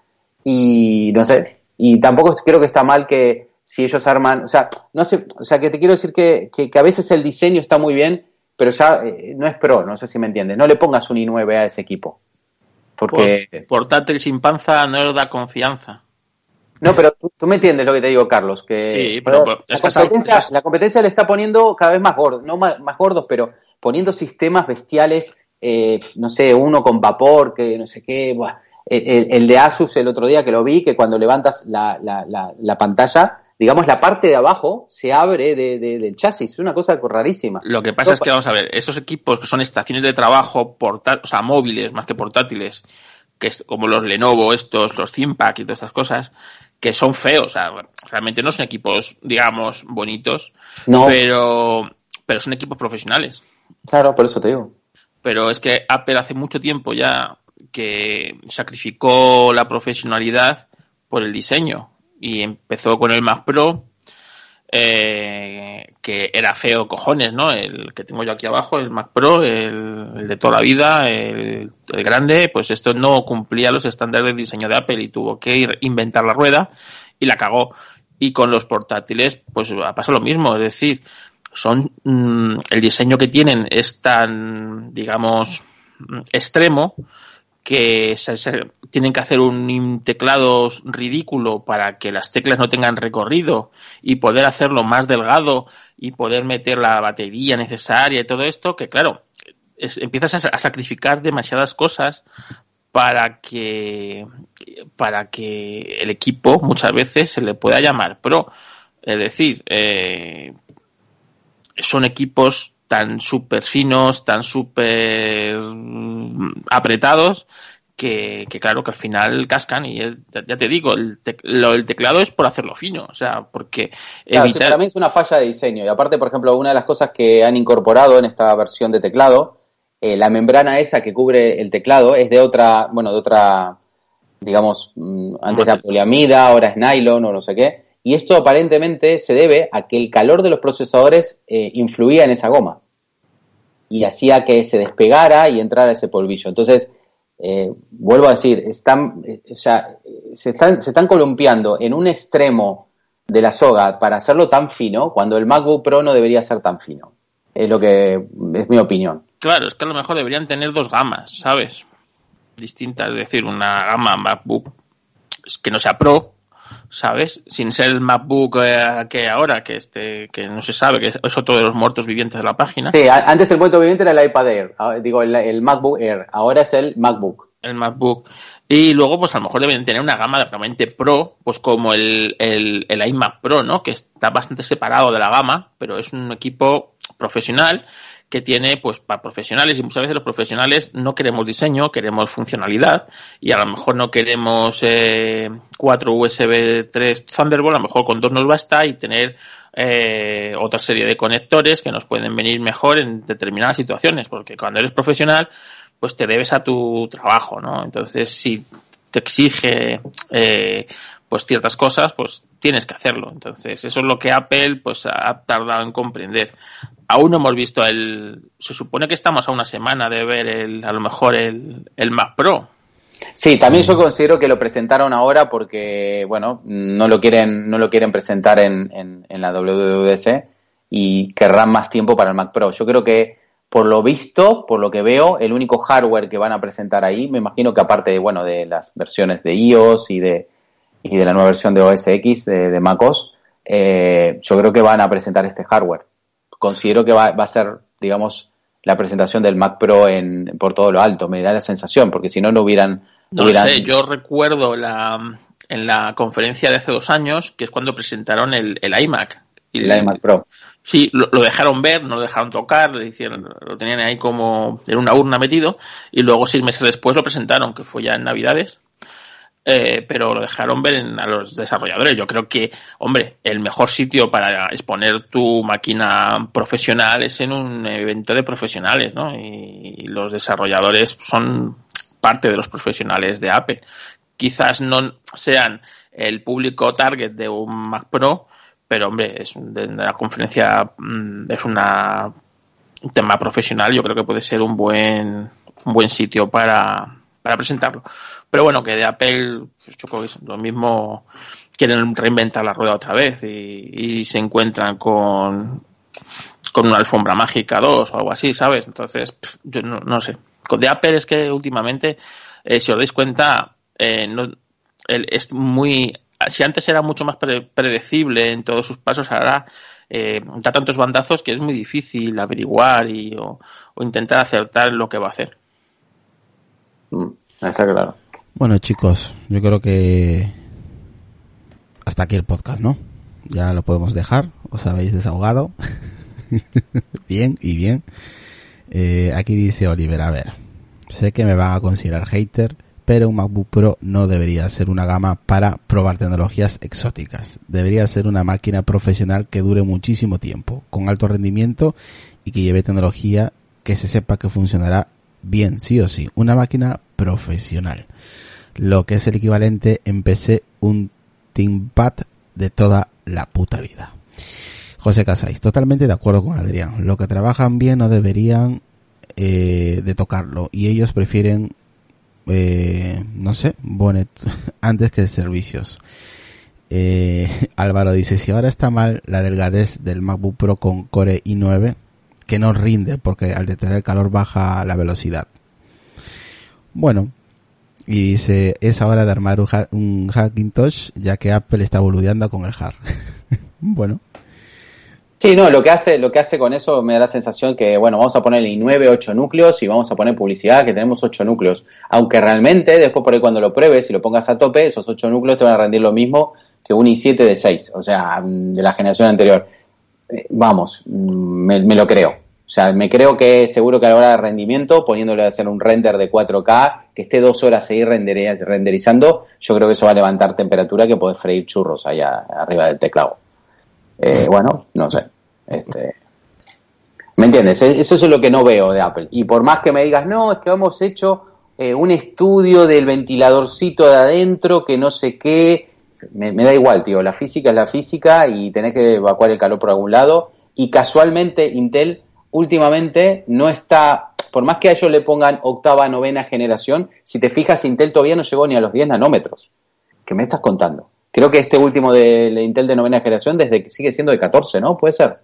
Y no sé, y tampoco creo que está mal que si ellos arman, o sea, no sé, o sea, que te quiero decir que, que, que a veces el diseño está muy bien, pero ya eh, no es pro, no sé si me entiendes. No le pongas un i9 a ese equipo. Porque... Por- portátil sin panza no nos da confianza. No, pero tú, tú me entiendes lo que te digo, Carlos, que Sí, pero- pero la, es que competencia, la competencia le está poniendo cada vez más gordos, no más, más gordos, pero poniendo sistemas bestiales, eh, no sé, uno con vapor, que no sé qué, buah. El, el- de Asus el otro día que lo vi, que cuando levantas la, la, la, la pantalla, digamos la parte de abajo se abre de, de- del chasis, es una cosa rarísima. Lo que pasa es que, vamos a ver, esos equipos que son estaciones de trabajo, o sea, móviles más que portátiles, que es como los Lenovo, estos, los ThinkPad y todas estas cosas, que son feos, o sea, realmente no son equipos, digamos, bonitos, No, pero, pero son equipos profesionales. claro, por eso te digo. Pero es que Apple hace mucho tiempo ya que sacrificó la profesionalidad por el diseño y empezó con el Mac Pro eh, que era feo cojones, ¿no? El que tengo yo aquí abajo, el Mac Pro, el, el de toda la vida, el, el grande, pues esto no cumplía los estándares de diseño de Apple y tuvo que ir inventar la rueda y la cagó. Y con los portátiles, pues pasa lo mismo, es decir, son mm, el diseño que tienen es tan, digamos, extremo que tienen que hacer un teclado ridículo para que las teclas no tengan recorrido y poder hacerlo más delgado y poder meter la batería necesaria y todo esto, que claro, empiezas a, a sacrificar demasiadas cosas para que para que el equipo muchas veces se le pueda llamar pro. Es decir, eh, son equipos tan súper finos, tan súper mm, apretados, que, que claro, que al final cascan y ya, ya te digo, el, tec- lo- el teclado es por hacerlo fino, o sea, porque Claro, sí, evitar... para mí es una falla de diseño. Y aparte, por ejemplo, una de las cosas que han incorporado en esta versión de teclado, eh, la membrana esa que cubre el teclado es de otra, bueno, de otra, digamos, mm, antes era poliamida, ahora es nylon o no sé qué. Y esto aparentemente se debe a que el calor de los procesadores eh, influía en esa goma. Y hacía que se despegara y entrara ese polvillo. Entonces, eh, vuelvo a decir, están, eh, se están, se están columpiando en un extremo de la soga para hacerlo tan fino, cuando el MacBook Pro no debería ser tan fino. Es lo que es mi opinión. Claro, es que a lo mejor deberían tener dos gamas, ¿sabes? Distintas, es decir, una gama MacBook que no sea Pro, ¿sabes? Sin ser el MacBook eh, que ahora, que este, que no se sabe, que es otro de los muertos vivientes de la página. Sí, antes el muerto viviente era el iPad Air, ahora- digo, el MacBook Air, ahora es el MacBook. El MacBook. Y luego, pues a lo mejor deben tener una gama realmente pro, pues como el, el, el iMac Pro, ¿no? Que está bastante separado de la gama, pero es un equipo profesional que tiene, pues, para profesionales, y muchas veces los profesionales no queremos diseño, queremos funcionalidad, y a lo mejor no queremos eh, cuatro USB 3 Thunderbolt, a lo mejor con dos nos basta y tener eh, otra serie de conectores que nos pueden venir mejor en determinadas situaciones, porque cuando eres profesional, pues te debes a tu trabajo, ¿no? Entonces, si te exige eh, pues ciertas cosas, pues tienes que hacerlo. Entonces, eso es lo que Apple pues ha tardado en comprender. Aún no hemos visto el. Se supone que estamos a una semana de ver el, a lo mejor el, el Mac Pro. Sí, también yo considero que lo presentaron ahora porque, bueno, no lo quieren, no lo quieren presentar en, en, en la WWDC y querrán más tiempo para el Mac Pro. Yo creo que, por lo visto, por lo que veo, el único hardware que van a presentar ahí, me imagino que aparte de, bueno, de las versiones de iOS y de, y de la nueva versión de OS X de, de MacOS, eh, yo creo que van a presentar este hardware. Considero que va, va a ser, digamos, la presentación del Mac Pro en, por todo lo alto, me da la sensación, porque si no, no hubieran... No hubieran- sé, yo recuerdo la, en la conferencia de hace dos años, que es cuando presentaron el, el iMac. Y el iMac Pro. Sí, lo, dejaron ver, no lo dejaron tocar, le hicieron, lo tenían ahí como en una urna metido y luego seis meses después lo presentaron, que fue ya en Navidades, eh, pero lo dejaron ver en, a los desarrolladores. Yo creo que, hombre, el mejor sitio para exponer tu máquina profesional es en un evento de profesionales, ¿no? Y, y los desarrolladores son parte de los profesionales de Apple. Quizás no sean el público target de un Mac Pro, pero hombre, es un- de la conferencia mm, es una un tema profesional, yo creo que puede ser un buen un buen sitio para, para presentarlo. Pero bueno, que de Apple, pues yo lo mismo quieren reinventar la rueda otra vez y, se encuentran con con una alfombra mágica 2 o algo así, ¿sabes? Entonces, yo no, no sé. De Apple es que últimamente, eh, si os dais cuenta, eh, no, el- es muy si antes era mucho más pre- predecible en todos sus pasos, ahora eh, da tantos bandazos que es muy difícil averiguar y, o, o intentar acertar lo que va a hacer. Mm, está claro. Bueno, chicos, yo creo que hasta aquí el podcast, ¿no? Ya lo podemos dejar. Os habéis desahogado. bien y bien. Eh, aquí dice Oliver, a ver, sé que me van a considerar hater, pero un MacBook Pro no debería ser una gama para probar tecnologías exóticas. Debería ser una máquina profesional que dure muchísimo tiempo, con alto rendimiento y que lleve tecnología que se sepa que funcionará bien, sí o sí. Una máquina profesional. Lo que es el equivalente en PC un ThinkPad de toda la puta vida. José Casais, totalmente de acuerdo con Adrián. Lo que trabajan bien no deberían eh, de tocarlo y ellos prefieren, eh, no sé, Bonnet antes que servicios. Eh, Álvaro dice, si ahora está mal la delgadez del MacBook Pro con Core i9, que no rinde porque al detener el calor baja la velocidad. Bueno, y dice, es hora de armar un, un Hackintosh ya que Apple está boludeando con el hard. bueno, Sí, no, lo que hace, lo que hace con eso me da la sensación que, bueno, vamos a ponerle i9 8 núcleos y vamos a poner publicidad que tenemos 8 núcleos. Aunque realmente, después por ahí cundo lo pruebes y lo pongas a tope, esos 8 núcleos te van a rendir lo mismo que un i7 de 6, o sea, mm, de la generación anterior. Eh, vamos, mm, me, me lo creo. O sea, me creo que seguro que a la hora de rendimiento, poniéndole a hacer un render de 4K, que esté dos horas renderi- renderizando, yo creo que eso va a levantar temperatura que podés freír churros allá arriba del teclado. Eh, bueno, no sé. Este, ¿Me entiendes? Eso es lo que no veo de Apple. Y por más que me digas, no, es que hemos hecho eh, un estudio del ventiladorcito de adentro, que no sé qué, me, me da igual, tío. La física es la física y tenés que evacuar el calor por algún lado. Y casualmente Intel últimamente no está, por más que a ellos le pongan octava, novena generación, si te fijas, Intel todavía no llegó ni a los 10 nanómetros. ¿Qué me estás contando? Creo que este último de, de Intel de novena generación desde que sigue siendo de 14, ¿no? Puede ser.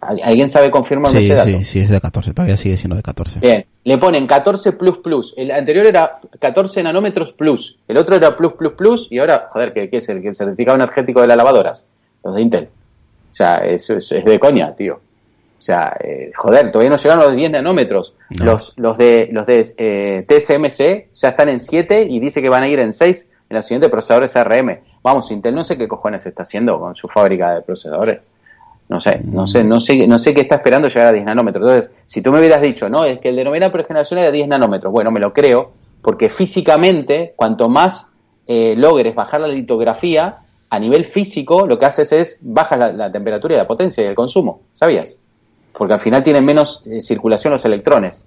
¿Al- ¿Alguien sabe confirmarme Sí, ese dato? sí, sí, es de 14. Todavía sigue siendo de 14. Bien, le ponen 14 plus plus. El anterior era 14 nanómetros plus. El otro era plus plus plus. Y ahora, joder, ¿qué, qué es el, el certificado energético de las lavadoras? Los de Intel. O sea, eso es, es de coña, tío. O sea, eh, joder, todavía no llegaron los 10 nanómetros. No. Los, los de, los de eh, TSMC ya están en 7 y dice que van a ir en 6 en los siguientes procesadores ARM. Vamos, Intel no sé qué cojones está haciendo con su fábrica de procesadores. No sé, no sé, no sé, no sé qué está esperando llegar a 10 nanómetros. Entonces, si tú me hubieras dicho, no, es que el de novena generación era 10 nanómetros, bueno, me lo creo, porque físicamente, cuanto más eh, logres bajar la litografía, a nivel físico, lo que haces es bajas la, la temperatura y la potencia y el consumo, ¿sabías? Porque al final tienen menos eh, circulación los electrones.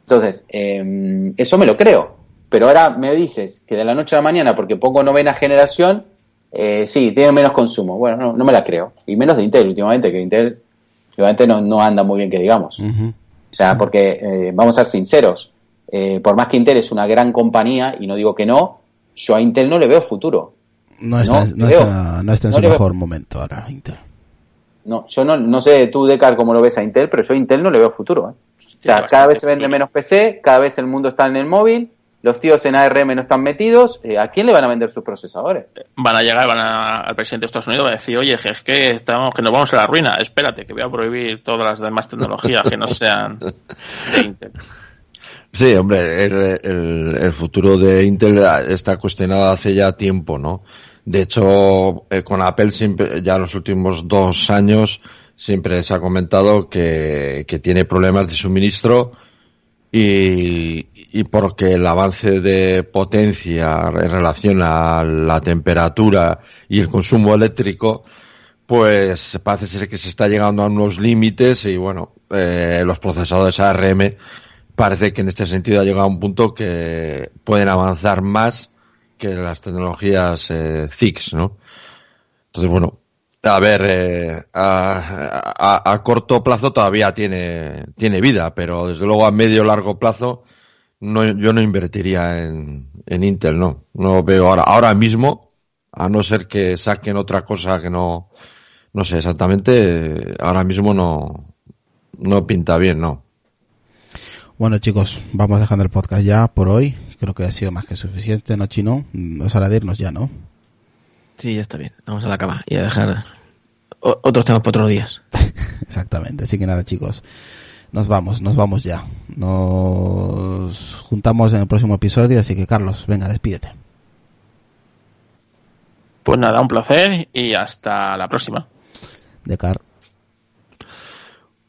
Entonces, eh, eso me lo creo. Pero ahora me dices que de la noche a la mañana, porque pongo novena generación, eh, sí, tiene menos consumo. Bueno, no, no me la creo. Y menos de Intel últimamente, que Intel últimamente no, no anda muy bien, que digamos. O sea, porque eh, vamos a ser sinceros, eh, por más que Intel es una gran compañía, y no digo que no, yo a Intel no le veo futuro. No está, No, está, no está en No su veo- mejor momento ahora, Intel. No, yo no, no sé tú, Decar, cómo lo ves a Intel, pero yo a Intel no le veo futuro. ¿eh? O sea, cada vez se vende menos PC, cada vez el mundo está en el móvil, los tíos en ARM no están metidos. eh, ¿A quién le van a vender sus procesadores? Van a llegar van a- al presidente de Estados Unidos y a decir, oye, que es que, estamos, que nos vamos a la ruina, espérate, que voy a prohibir todas las demás tecnologías que no sean de Intel. Sí, hombre, el, el- el futuro de Intel está cuestionado hace ya tiempo, ¿no? De hecho, eh, con Apple siempre, ya en los últimos dos años, siempre se ha comentado que, que tiene problemas de suministro y, y porque el avance de potencia en relación a la temperatura y el consumo eléctrico, pues parece ser que se está llegando a unos límites y bueno, eh, los procesadores ARM parece que en este sentido ha llegado a un punto que pueden avanzar más que las tecnologías eh, ZIGS, ¿no? Entonces, bueno, a ver, eh, a, a- a corto plazo todavía tiene, tiene vida, pero desde luego a medio largo plazo no, yo no invertiría en, en Intel, no. No veo ahora, ahora mismo, a no ser que saquen otra cosa que no, no sé exactamente, ahora mismo no, no pinta bien, no. Bueno, chicos, vamos dejando el podcast ya por hoy. Creo que ha sido más que suficiente, ¿no, Chino? Es hora de irnos ya, ¿no? Sí, ya está bien. Vamos a la cama y a dejar otros temas para otros días. Exactamente. Así que nada, chicos. Nos vamos, nos vamos ya. Nos juntamos en el próximo episodio, así que Carlos, venga, despídete. Pues nada, un placer y hasta la próxima. De Car.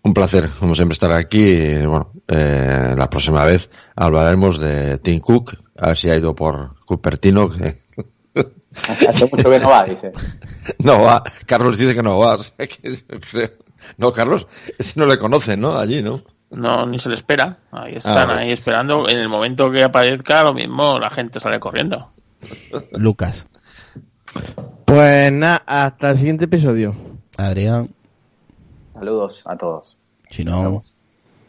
Un placer, como siempre, estar aquí. y, Bueno, eh, la próxima vez hablaremos de Tim Cook, a ver si ha ido por Cupertino. que Hace, hace mucho que no va, dice. no va. Carlos dice que no va. o sea que creo- No, Carlos, ese no le conocen, ¿no? Allí, ¿no? No, ni se le espera. Ahí están, bueno. ahí esperando. En el momento que aparezca, lo mismo, la gente sale corriendo. Lucas. Pues nada, hasta el siguiente episodio. Adrián. Saludos a todos. Chino.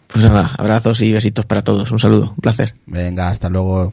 Pues nada, abrazos y besitos para todos. Un saludo, un placer. Venga, hasta luego.